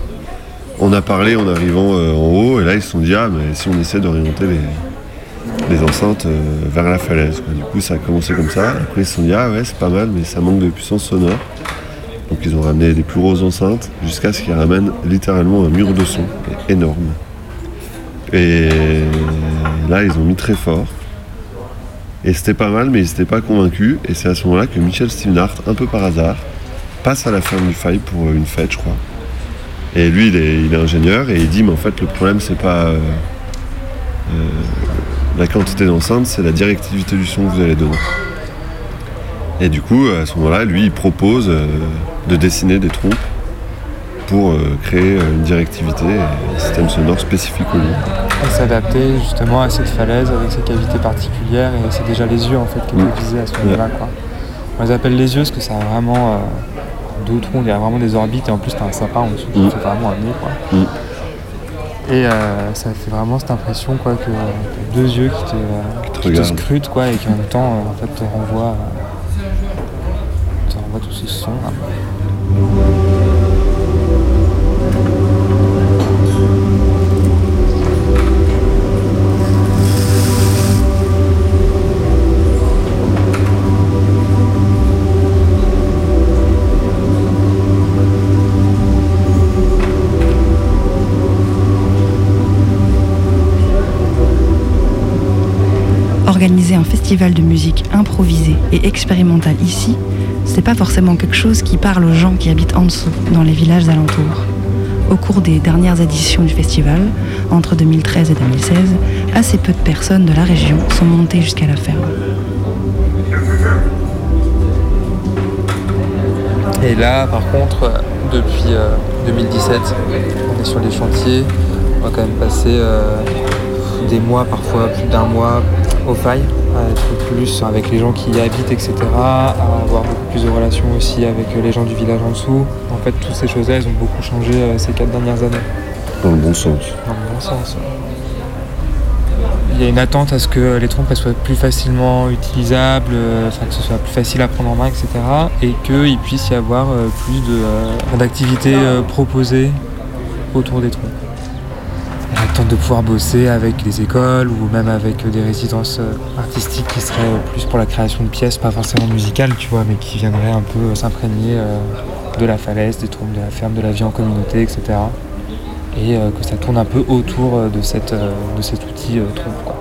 On a parlé en arrivant euh, en haut et là ils se sont dit ah mais si on essaie d'orienter les, les enceintes vers la falaise. Du coup ça a commencé comme ça. Après ils se sont dit ah ouais c'est pas mal mais ça manque de puissance sonore. Donc ils ont ramené des plus grosses enceintes jusqu'à ce qu'ils ramènent littéralement un mur de son énorme. Et là ils ont mis très fort. Et c'était pas mal mais ils n'étaient pas convaincus. Et c'est à ce moment-là que Michel Stevenhart, un peu par hasard, passe à la ferme du Faille pour euh, une fête je crois. Et lui il est, ingénieur et il dit mais en fait le problème c'est pas euh, euh, la quantité d'enceintes, c'est la directivité du son que vous allez donner. Et du coup, à ce moment-là, lui, il propose de dessiner des trompes pour euh, créer euh, une directivité et un système sonore spécifique au lieu. Et s'adapter justement à cette falaise avec ses cavités particulières et c'est déjà les yeux en fait qui étaient visés à ce moment-là quoi. On les appelle les yeux parce que ça a vraiment euh, deux trous, il y a vraiment des orbites et en plus t'as un sapin en dessous qui Mm. fait vraiment un nez quoi. Mm. Et euh, ça fait vraiment cette impression quoi que euh, deux yeux qui te, euh, te qui te regardent. scrutent quoi et qui en même temps en fait te renvoient, te renvoient tout ce son là. Organiser un festival de musique improvisé et expérimental ici, c'est pas forcément quelque chose qui parle aux gens qui habitent en dessous, dans les villages alentours. Au cours des dernières éditions du festival, entre 2013 et 2016, assez peu de personnes de la région sont montées jusqu'à la ferme. Et là, par contre, euh, depuis euh, 2017, on est sur les chantiers. On va quand même passer euh, des mois, parfois plus d'un mois, aux failles, à être plus avec les gens qui y habitent, etc. À avoir beaucoup plus de relations aussi avec les gens du village en dessous. En fait, toutes ces choses-là, elles ont beaucoup changé euh, ces quatre dernières années. Dans le bon sens. Dans le bon sens. Il y a une attente à ce que les trompes elles soient plus facilement utilisables, euh, enfin que ce soit plus facile à prendre en main, etc. Et qu'il puisse y avoir euh, plus d'activités proposées autour des trompes. De pouvoir bosser avec des écoles ou même avec euh, des résidences euh, artistiques qui seraient plus pour la création de pièces, pas forcément musicales, tu vois, mais qui viendraient un peu euh, s'imprégner de la falaise, des trompes de la ferme, de la vie en communauté, etc et que ça tourne un peu autour de, cette, de cet outil. Quoi.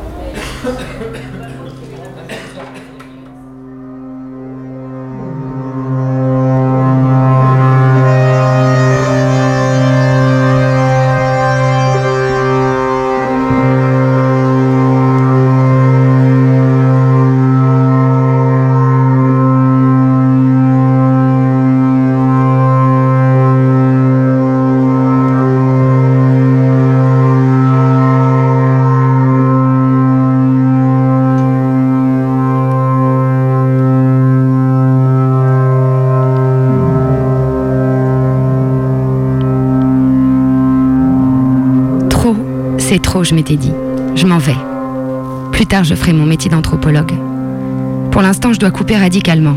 Je m'étais dit. Je m'en vais. Plus tard, je ferai mon métier d'anthropologue. Pour l'instant, je dois couper radicalement.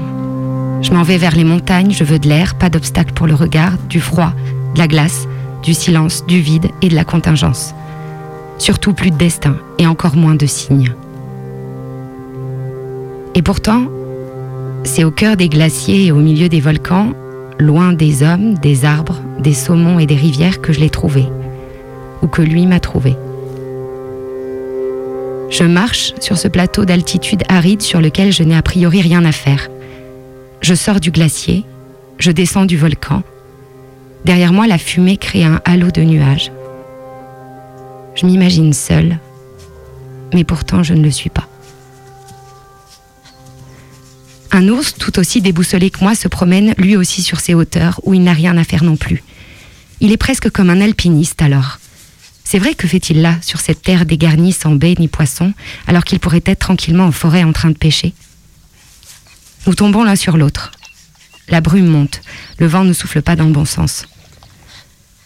Je m'en vais vers les montagnes, je veux de l'air, pas d'obstacle pour le regard, du froid, de la glace, du silence, du vide et de la contingence. Surtout plus de destin et encore moins de signes. Et pourtant, c'est au cœur des glaciers et au milieu des volcans, loin des hommes, des arbres, des saumons et des rivières que je l'ai trouvé, ou que lui m'a trouvé. Je marche sur ce plateau d'altitude aride sur lequel je n'ai a priori rien à faire. Je sors du glacier, je descends du volcan. Derrière moi, la fumée crée un halo de nuages. Je m'imagine seule, mais pourtant je ne le suis pas. Un ours, tout aussi déboussolé que moi, se promène lui aussi sur ces hauteurs où il n'a rien à faire non plus. Il est presque comme un alpiniste alors. C'est vrai que fait-il là, sur cette terre dégarnie sans baies ni poissons, alors qu'il pourrait être tranquillement en forêt en train de pêcher? Nous tombons l'un sur l'autre. La brume monte, le vent ne souffle pas dans le bon sens.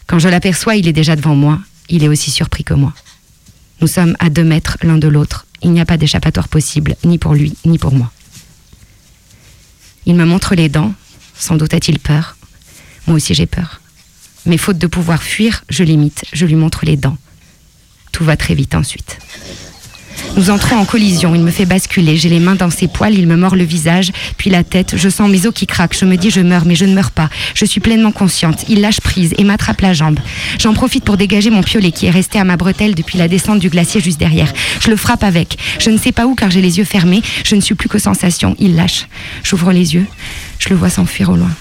Quand je l'aperçois, il est déjà devant moi, il est aussi surpris que moi. Nous sommes à deux mètres l'un de l'autre, il n'y a pas d'échappatoire possible, ni pour lui, ni pour moi. Il me montre les dents, sans doute a-t-il peur. Moi aussi j'ai peur. Mais faute de pouvoir fuir, je l'imite, je lui montre les dents. Tout va très vite ensuite. Nous entrons en collision, il me fait basculer, j'ai les mains dans ses poils, il me mord le visage, puis la tête, je sens mes os qui craquent, je me dis je meurs, mais je ne meurs pas, je suis pleinement consciente, il lâche prise et m'attrape la jambe. J'en profite pour dégager mon piolet qui est resté à ma bretelle depuis la descente du glacier juste derrière. Je le frappe avec, je ne sais pas où car j'ai les yeux fermés, je ne suis plus que sensation, il lâche. J'ouvre les yeux, je le vois s'enfuir au loin.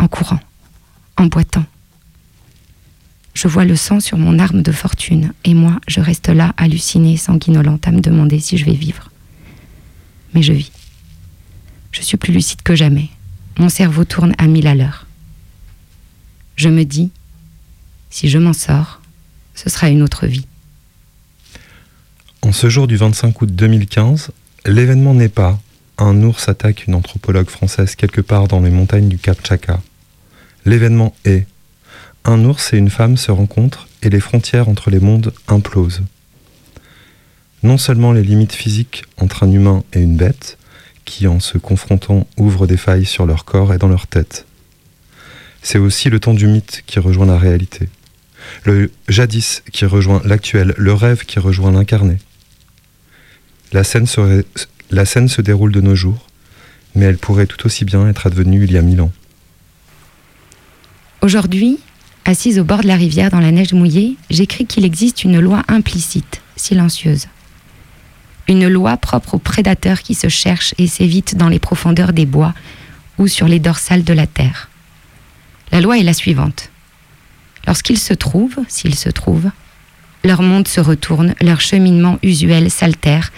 En courant, en boitant. Je vois le sang sur mon arme de fortune, et moi, je reste là, hallucinée, sanguinolente, à me demander si je vais vivre. Mais je vis. Je suis plus lucide que jamais. Mon cerveau tourne à mille à l'heure. Je me dis, si je m'en sors, ce sera une autre vie. En ce jour du 25 août 2015, l'événement n'est pas un ours attaque une anthropologue française quelque part dans les montagnes du Cap Chaka. L'événement est un ours et une femme se rencontrent et les frontières entre les mondes implosent. Non seulement les limites physiques entre un humain et une bête, qui en se confrontant ouvrent des failles sur leur corps et dans leur tête. C'est aussi le temps du mythe qui rejoint la réalité. Le jadis qui rejoint l'actuel, le rêve qui rejoint l'incarné. La scène, se déroule de nos jours, mais elle pourrait tout aussi bien être advenue il y a mille ans. Aujourd'hui, assise au bord de la rivière dans la neige mouillée, j'écris qu'il existe une loi implicite, silencieuse. Une loi propre aux prédateurs qui se cherchent et s'évitent dans les profondeurs des bois ou sur les dorsales de la terre. La loi est la suivante. Lorsqu'ils se trouvent, s'ils se trouvent, leur monde se retourne, leur cheminement usuel s'altère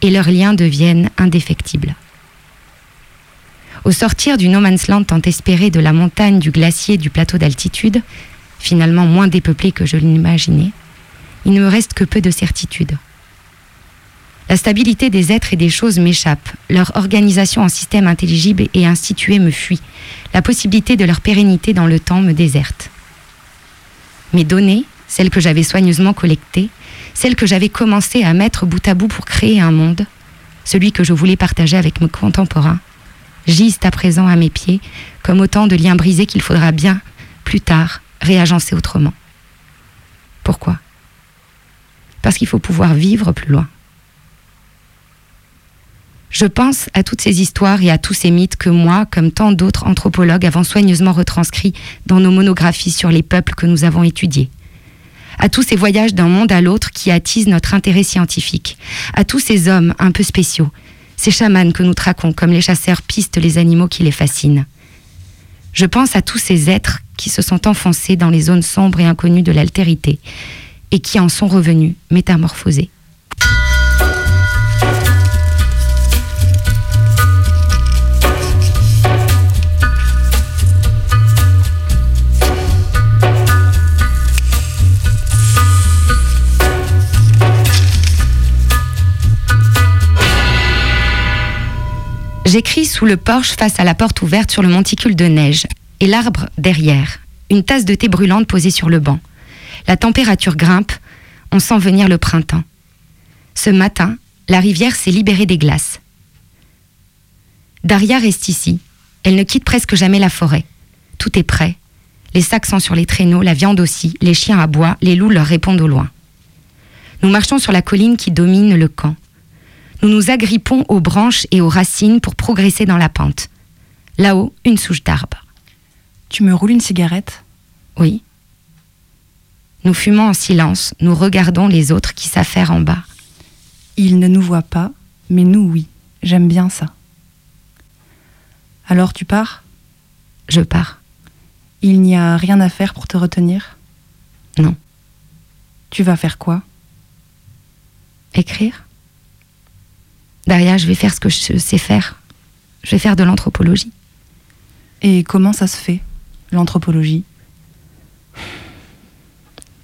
et leurs liens deviennent indéfectibles. Au sortir du no man's land tant espéré de la montagne, du glacier, du plateau d'altitude, finalement moins dépeuplé que je l'imaginais, il ne me reste que peu de certitude. La stabilité des êtres et des choses m'échappe, leur organisation en système intelligible et institué me fuit, la possibilité de leur pérennité dans le temps me déserte. Mes données, celles que j'avais soigneusement collectées, celles que j'avais commencé à mettre bout à bout pour créer un monde, celui que je voulais partager avec mes contemporains, gisent à présent à mes pieds comme autant de liens brisés qu'il faudra bien, plus tard, réagencer autrement. Pourquoi? Parce qu'il faut pouvoir vivre plus loin. Je pense à toutes ces histoires et à tous ces mythes que moi, comme tant d'autres anthropologues, avons soigneusement retranscrits dans nos monographies sur les peuples que nous avons étudiés. À tous ces voyages d'un monde à l'autre qui attisent notre intérêt scientifique. À tous ces hommes un peu spéciaux, ces chamans que nous traquons comme les chasseurs pistent les animaux qui les fascinent. Je pense à tous ces êtres qui se sont enfoncés dans les zones sombres et inconnues de l'altérité et qui en sont revenus métamorphosés. J'écris sous le porche face à la porte ouverte sur le monticule de neige et l'arbre derrière, une tasse de thé brûlante posée sur le banc. La température grimpe, On sent venir le printemps. Ce matin, la rivière s'est libérée des glaces. Daria reste ici. Elle ne quitte presque jamais la forêt. Tout est prêt. Les sacs sont sur les traîneaux, la viande aussi, les chiens aboient, les loups leur répondent au loin. Nous marchons sur la colline qui domine le camp. Nous nous agrippons aux branches et aux racines pour progresser dans la pente. Là-haut, une souche d'arbre. Tu me roules une cigarette? Oui. Nous fumons en silence, nous regardons les autres qui s'affairent en bas. Ils ne nous voient pas, mais nous oui. J'aime bien ça. Alors tu pars? Je pars. Il n'y a rien à faire pour te retenir? Non. Tu vas faire quoi? Écrire Derrière, je vais faire ce que je sais faire. Je vais faire de l'anthropologie. Et comment ça se fait, l'anthropologie?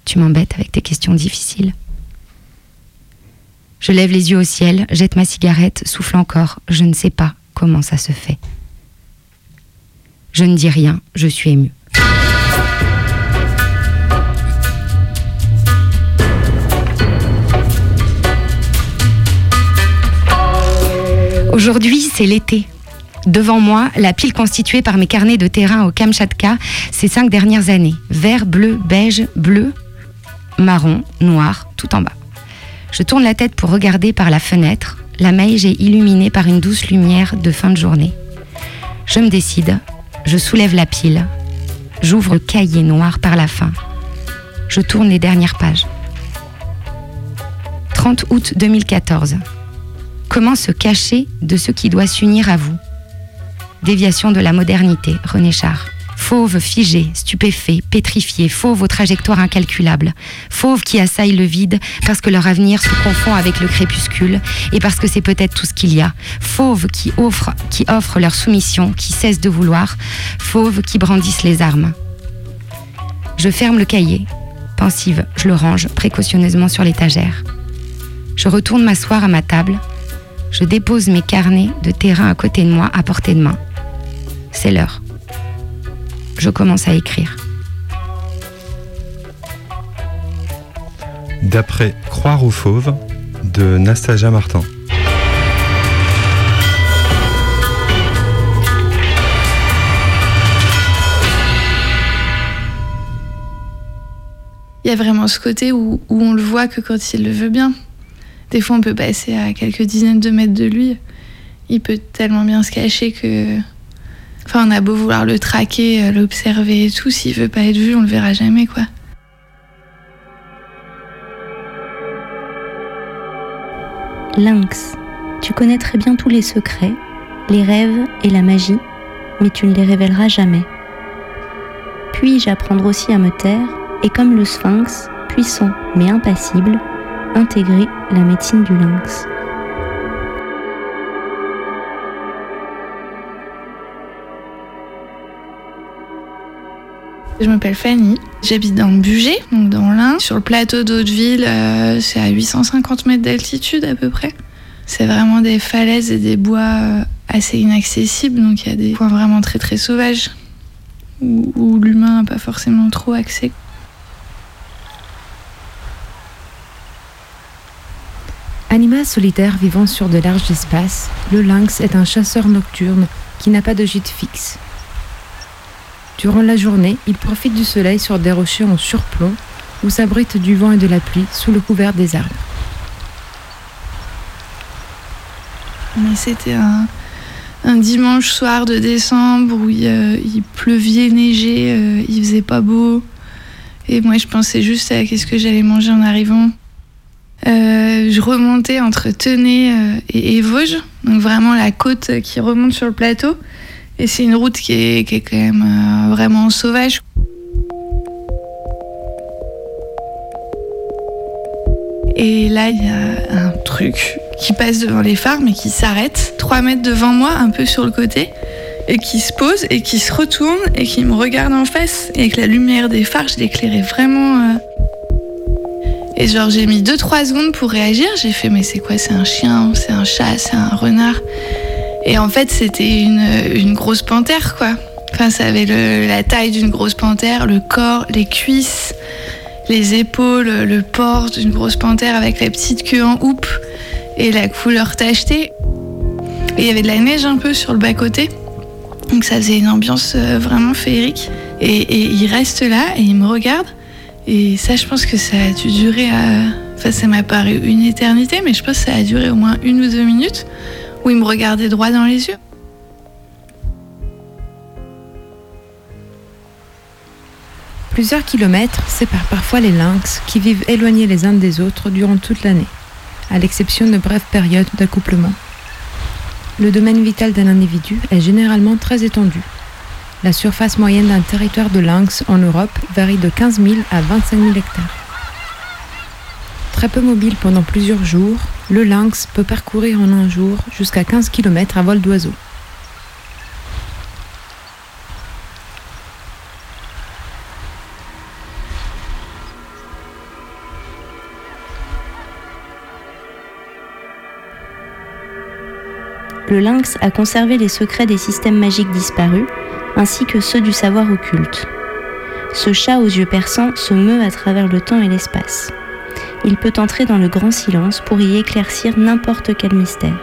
Tu m'embêtes avec tes questions difficiles. Je lève les yeux au ciel, jette ma cigarette, souffle encore. Je ne sais pas comment ça se fait. Je ne dis rien, je suis émue. Aujourd'hui, c'est l'été. Devant moi, la pile constituée par mes carnets de terrain au Kamchatka ces cinq dernières années. Vert, bleu, beige, bleu, marron, noir, tout en bas. Je tourne la tête pour regarder par la fenêtre. La neige est illuminée par une douce lumière de fin de journée. Je me décide, je soulève la pile, j'ouvre le cahier noir par la fin. Je tourne les dernières pages. 30 août 2014. Comment se cacher de ce qui doit s'unir à vous? Déviation de la modernité, René Char. Fauve figé, stupéfait, pétrifié, fauve aux trajectoires incalculables, fauve qui assaillent le vide parce que leur avenir se confond avec le crépuscule et parce que c'est peut-être tout ce qu'il y a, fauve qui offrent leur soumission, qui cessent de vouloir, fauve qui brandissent les armes. Je ferme le cahier, pensive, je le range précautionneusement sur l'étagère. Je retourne m'asseoir à ma table, je dépose mes carnets de terrain à côté de moi, à portée de main. C'est l'heure. Je commence à écrire. D'après Croire aux fauves de Nastasia Martin. Il y a vraiment ce côté où, où on le voit que quand il le veut bien. Des fois, on peut passer à quelques dizaines de mètres de lui. Il peut tellement bien se cacher que. Enfin, on a beau vouloir le traquer, euh, l'observer et tout, s'il veut pas être vu, on le verra jamais, quoi. Lynx, tu connais très bien tous les secrets, les rêves et la magie, mais tu ne les révéleras jamais. Puis-je apprendre aussi à me taire et comme le sphinx, puissant mais impassible, intégrer la médecine du lynx Je m'appelle Fanny, j'habite dans Bugey, donc dans l'Ain, sur le plateau d'Hauteville, euh, c'est à 850 mètres d'altitude à peu près. C'est vraiment des falaises et des bois euh, assez inaccessibles, donc il y a des points vraiment très très sauvages, où, où l'humain n'a pas forcément trop accès. Animal solitaire vivant sur de larges espaces, le lynx est un chasseur nocturne qui n'a pas de gîte fixe. Durant la journée, il profite du soleil sur des rochers en surplomb ou s'abrite du vent et de la pluie sous le couvert des arbres. Mais c'était un, dimanche soir de décembre où il, euh, pleuvait, neigeait, euh, il faisait pas beau. Et moi, je pensais juste à qu'est-ce que j'allais manger en arrivant. Euh, je remontais entre Tenay euh, et, Vosges, donc vraiment la côte qui remonte sur le plateau. Et c'est une route qui est, qui est quand même euh, vraiment sauvage. Et là, il y a un truc qui passe devant les phares, mais qui s'arrête 3 mètres devant moi, un peu sur le côté, et qui se pose, et qui se retourne, et qui me regarde en face. Et avec la lumière des phares, je l'éclairais vraiment. Et genre, j'ai mis 2-3 secondes pour réagir. J'ai fait, mais c'est quoi? C'est un chien C'est un chat C'est un renard Et en fait, c'était une, grosse panthère, quoi. Enfin, ça avait la taille d'une grosse panthère, le corps, les cuisses, les épaules, le port d'une grosse panthère avec la petite queue en houppe et la couleur tachetée. Et il y avait de la neige un peu sur le bas-côté. Donc ça faisait une ambiance euh, vraiment féerique. Et il reste là et il me regarde. Et ça, je pense que ça a dû durer. à- Enfin, ça m'a paru une éternité, mais je pense que ça a duré au moins une ou deux minutes où il me regardait droit dans les yeux. Plusieurs kilomètres séparent parfois les lynx qui vivent éloignés les uns des autres durant toute l'année, à l'exception de brèves périodes d'accouplement. Le domaine vital d'un individu est généralement très étendu. La surface moyenne d'un territoire de lynx en Europe varie de 15 000 à 25 000 hectares. Très peu mobile pendant plusieurs jours, le lynx peut parcourir en un jour jusqu'à 15 km à vol d'oiseau. Le lynx a conservé les secrets des systèmes magiques disparus, ainsi que ceux du savoir occulte. Ce chat aux yeux perçants se meut à travers le temps et l'espace. Il peut entrer dans le grand silence pour y éclaircir n'importe quel mystère.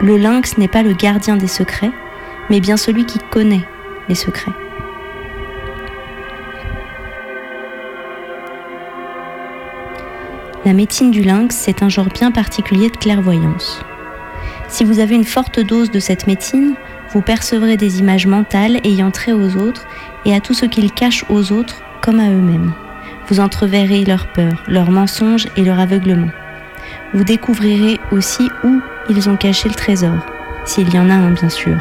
Le lynx n'est pas le gardien des secrets, mais bien celui qui connaît les secrets. La médecine du lynx, c'est un genre bien particulier de clairvoyance. Si vous avez une forte dose de cette médecine, vous percevrez des images mentales ayant trait aux autres et à tout ce qu'ils cachent aux autres comme à eux-mêmes. Vous entreverrez leurs peurs, leurs mensonges et leur aveuglement. Vous découvrirez aussi où ils ont caché le trésor, s'il y en a un bien sûr.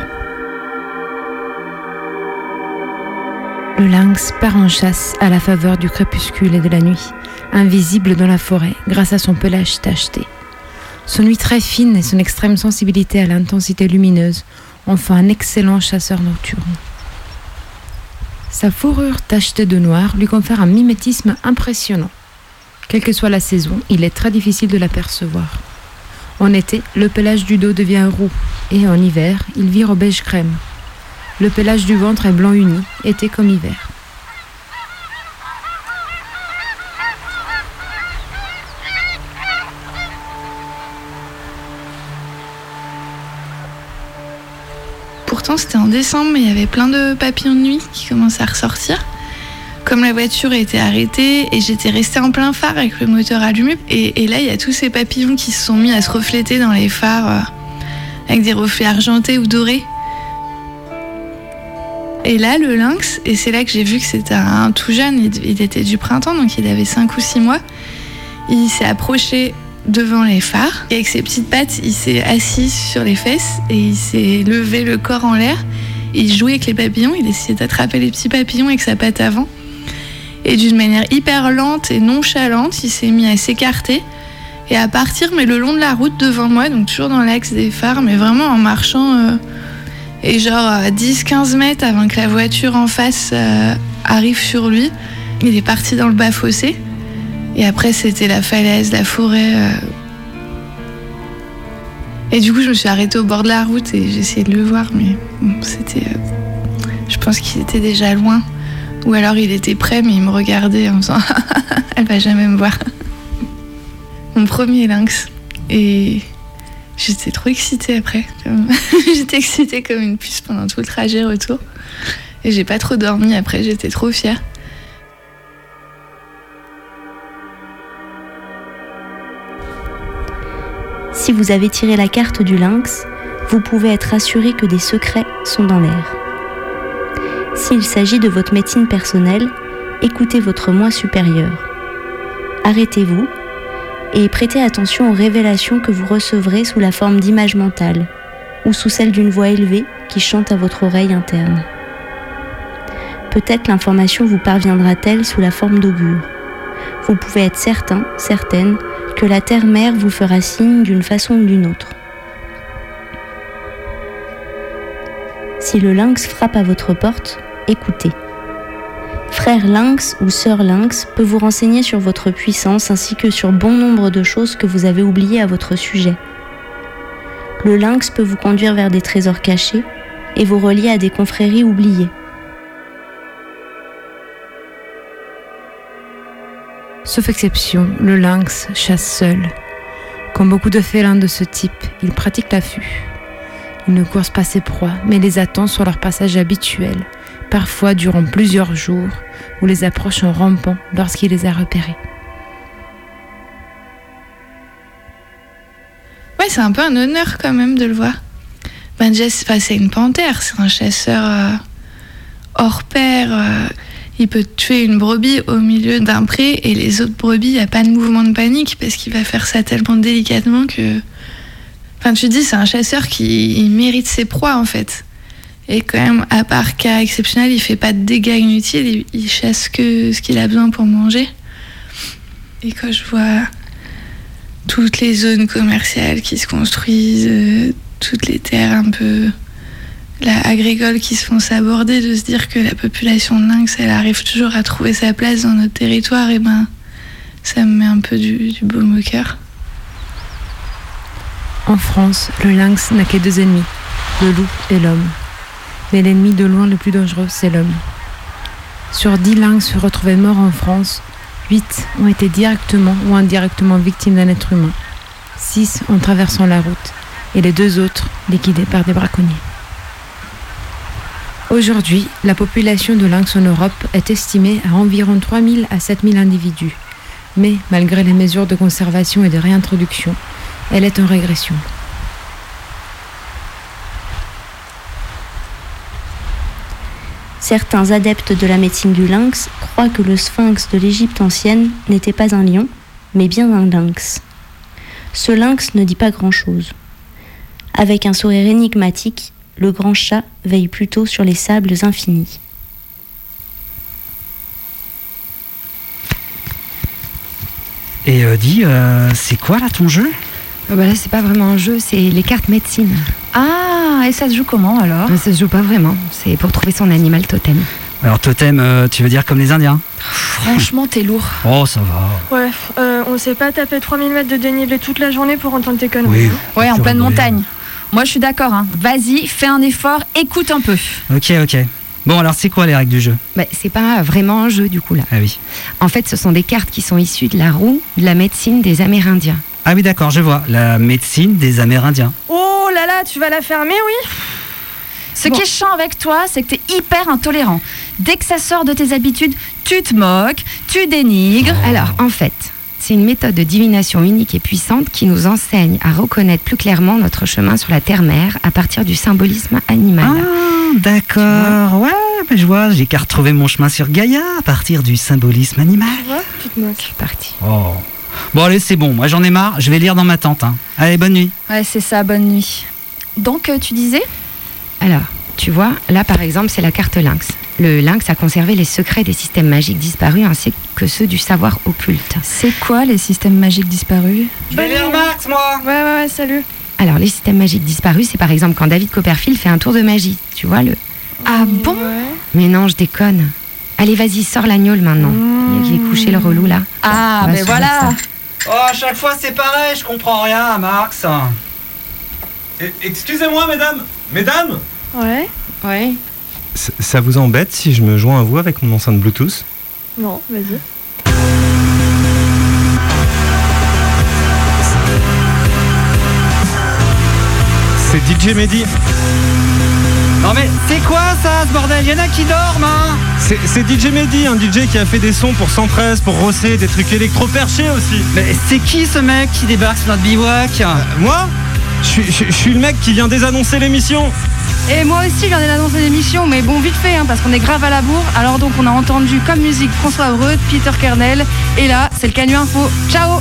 Le lynx part en chasse à la faveur du crépuscule et de la nuit, invisible dans la forêt grâce à son pelage tacheté. Son nuit très fine et son extrême sensibilité à l'intensité lumineuse en font un excellent chasseur nocturne. Sa fourrure tachetée de noir lui confère un mimétisme impressionnant. Quelle que soit la saison, il est très difficile de l'apercevoir. En été, le pelage du dos devient roux et en hiver, il vire au beige crème. Le pelage du ventre est blanc uni, été comme hiver. C'était en décembre, mais il y avait plein de papillons de nuit qui commençaient à ressortir. Comme la voiture était arrêtée et j'étais restée en plein phare avec le moteur allumé, et, et là, il y a tous ces papillons qui se sont mis à se refléter dans les phares euh, avec des reflets argentés ou dorés. Et là, le lynx, et c'est là que j'ai vu que c'était un tout jeune, il, il était du printemps, donc il avait 5 ou 6 mois, il s'est approché devant les phares et avec ses petites pattes, il s'est assis sur les fesses et il s'est levé le corps en l'air. Il jouait avec les papillons, il essayait d'attraper les petits papillons avec sa patte avant. Et d'une manière hyper lente et nonchalante, il s'est mis à s'écarter et à partir, mais le long de la route devant moi, donc toujours dans l'axe des phares, mais vraiment en marchant. euh, et genre à 10-15 mètres avant que la voiture en face euh, arrive sur lui, il est parti dans le bas fossé. Et après, c'était la falaise, la forêt. euh. Et du coup, je me suis arrêtée au bord de la route et j'ai essayé de le voir, mais bon, c'était. euh, Je pense qu'il était déjà loin. Ou alors il était prêt, mais il me regardait en me disant Elle va jamais me voir. Mon premier lynx. Et j'étais trop excitée après. j'étais excitée comme une puce pendant tout le trajet retour. Et j'ai pas trop dormi après, j'étais trop fière. Si vous avez tiré la carte du lynx, vous pouvez être assuré que des secrets sont dans l'air. S'il s'agit de votre médecine personnelle, écoutez votre moi supérieur. Arrêtez-vous et prêtez attention aux révélations que vous recevrez sous la forme d'images mentales ou sous celle d'une voix élevée qui chante à votre oreille interne. Peut-être l'information vous parviendra-t-elle sous la forme d'augure. Vous pouvez être certain, certaine, que la terre-mère vous fera signe d'une façon ou d'une autre. Si le lynx frappe à votre porte, écoutez. Frère lynx ou sœur lynx peut vous renseigner sur votre puissance ainsi que sur bon nombre de choses que vous avez oubliées à votre sujet. Le lynx peut vous conduire vers des trésors cachés et vous relier à des confréries oubliées. Sauf exception, le lynx chasse seul. Comme beaucoup de félins de ce type, il pratique l'affût. Il ne course pas ses proies, mais les attend sur leur passage habituel, parfois durant plusieurs jours, ou les approche en rampant lorsqu'il les a repérés. Ouais, c'est un peu un honneur quand même de le voir. Ben c'est une panthère, c'est un chasseur euh, hors pair. euh, il peut tuer une brebis au milieu d'un pré et les autres brebis, il n'y a pas de mouvement de panique parce qu'il va faire ça tellement délicatement que. Enfin, tu dis, c'est un chasseur qui mérite ses proies en fait. Et quand même, à part cas exceptionnel, il fait pas de dégâts inutiles, il, il chasse que ce qu'il a besoin pour manger. Et quand je vois toutes les zones commerciales qui se construisent, euh, toutes les terres un peu là, agricoles qui se font s'aborder, de se dire que la population de lynx, elle arrive toujours à trouver sa place dans notre territoire, et ben ça me met un peu du, du au cœur. En France, le lynx n'a que deux ennemis, le loup et l'homme. Mais l'ennemi de loin le plus dangereux, c'est l'homme. Sur dix lynx retrouvés morts en France, huit ont été directement ou indirectement victimes d'un être humain, six en traversant la route, et les deux autres liquidés par des braconniers. Aujourd'hui, la population de lynx en Europe est estimée à environ 3000 à 7000 individus. Mais malgré les mesures de conservation et de réintroduction, elle est en régression. Certains adeptes de la médecine du lynx croient que le sphinx de l'Égypte ancienne n'était pas un lion, mais bien un lynx. Ce lynx ne dit pas grand-chose. Avec un sourire énigmatique, le grand chat veille plutôt sur les sables infinis. Et euh, dis, euh, c'est quoi là ton jeu? Ah bah là, c'est pas vraiment un jeu, c'est les cartes médecine. Ah, et ça se joue comment alors? Ça se joue pas vraiment, c'est pour trouver son animal totem. Alors totem, euh, tu veux dire comme les Indiens? Franchement, t'es lourd. Oh, ça va. Ouais, euh, on s'est pas tapé 3000 mètres de dénivelé toute la journée pour entendre tes conneries. Oui. hein. Ouais, en pleine montagne. Moi, je suis d'accord. Hein. Vas-y, fais un effort, écoute un peu. Ok, ok. Bon, alors c'est quoi les règles du jeu? Bah, c'est pas vraiment un jeu du coup là. Ah oui. En fait, ce sont des cartes qui sont issues de la roue de la médecine des Amérindiens. Ah oui, d'accord, je vois. La médecine des Amérindiens. Oh là là, tu vas la fermer, oui? Ce qui est chiant avec toi, c'est que t'es hyper intolérant. Dès que ça sort de tes habitudes, tu te moques, tu dénigres. Alors, en fait, c'est une méthode de divination unique et puissante qui nous enseigne à reconnaître plus clairement notre chemin sur la terre-mère à partir du symbolisme animal. Ah, d'accord. Ouais, bah, je vois, j'ai qu'à retrouver mon chemin sur Gaïa à partir du symbolisme animal. Tu vois, tu te moques. C'est parti. Oh. Bon, allez, c'est bon. Moi, j'en ai marre. Je vais lire dans ma tente. hein. Allez, bonne nuit. Ouais, c'est ça, bonne nuit. Donc, euh, tu disais? Alors, tu vois, là par exemple, c'est la carte lynx. Le lynx a conservé les secrets des systèmes magiques disparus ainsi que ceux du savoir occulte. C'est quoi les systèmes magiques disparus? Je vais lire Max, moi Ouais, ouais, ouais, salut. Alors, les systèmes magiques disparus, c'est par exemple quand David Copperfield fait un tour de magie. Tu vois le. Ah bon? Mais non, je déconne. Allez, vas-y, sors l'agneau maintenant. Il est couché le relou là. Ah, va ben voilà ça. Oh, à chaque fois, c'est pareil. Je comprends rien, Max. Eh, Excusez-moi, mesdames Mesdames? Ouais Ouais. Ça vous embête si je me joins à vous avec mon enceinte Bluetooth Non, vas-y. C'est DJ Mehdi. Non, mais c'est quoi ça, ce bordel? Y'en a qui dorment, hein C'est DJ Mehdi, un DJ qui a fait des sons pour 113, pour Rosset, des trucs électro-perchés aussi. Mais c'est qui ce mec qui débarque sur notre bivouac? Moi? Je suis, je- je suis le mec qui vient désannoncer l'émission. Et moi aussi, j'en ai l'annonce de l'émission, mais bon, vite fait, hein, parce qu'on est grave à la bourre. Alors donc, on a entendu comme musique François Heureux, Peter Kernel, et là, c'est le Canu Info. Ciao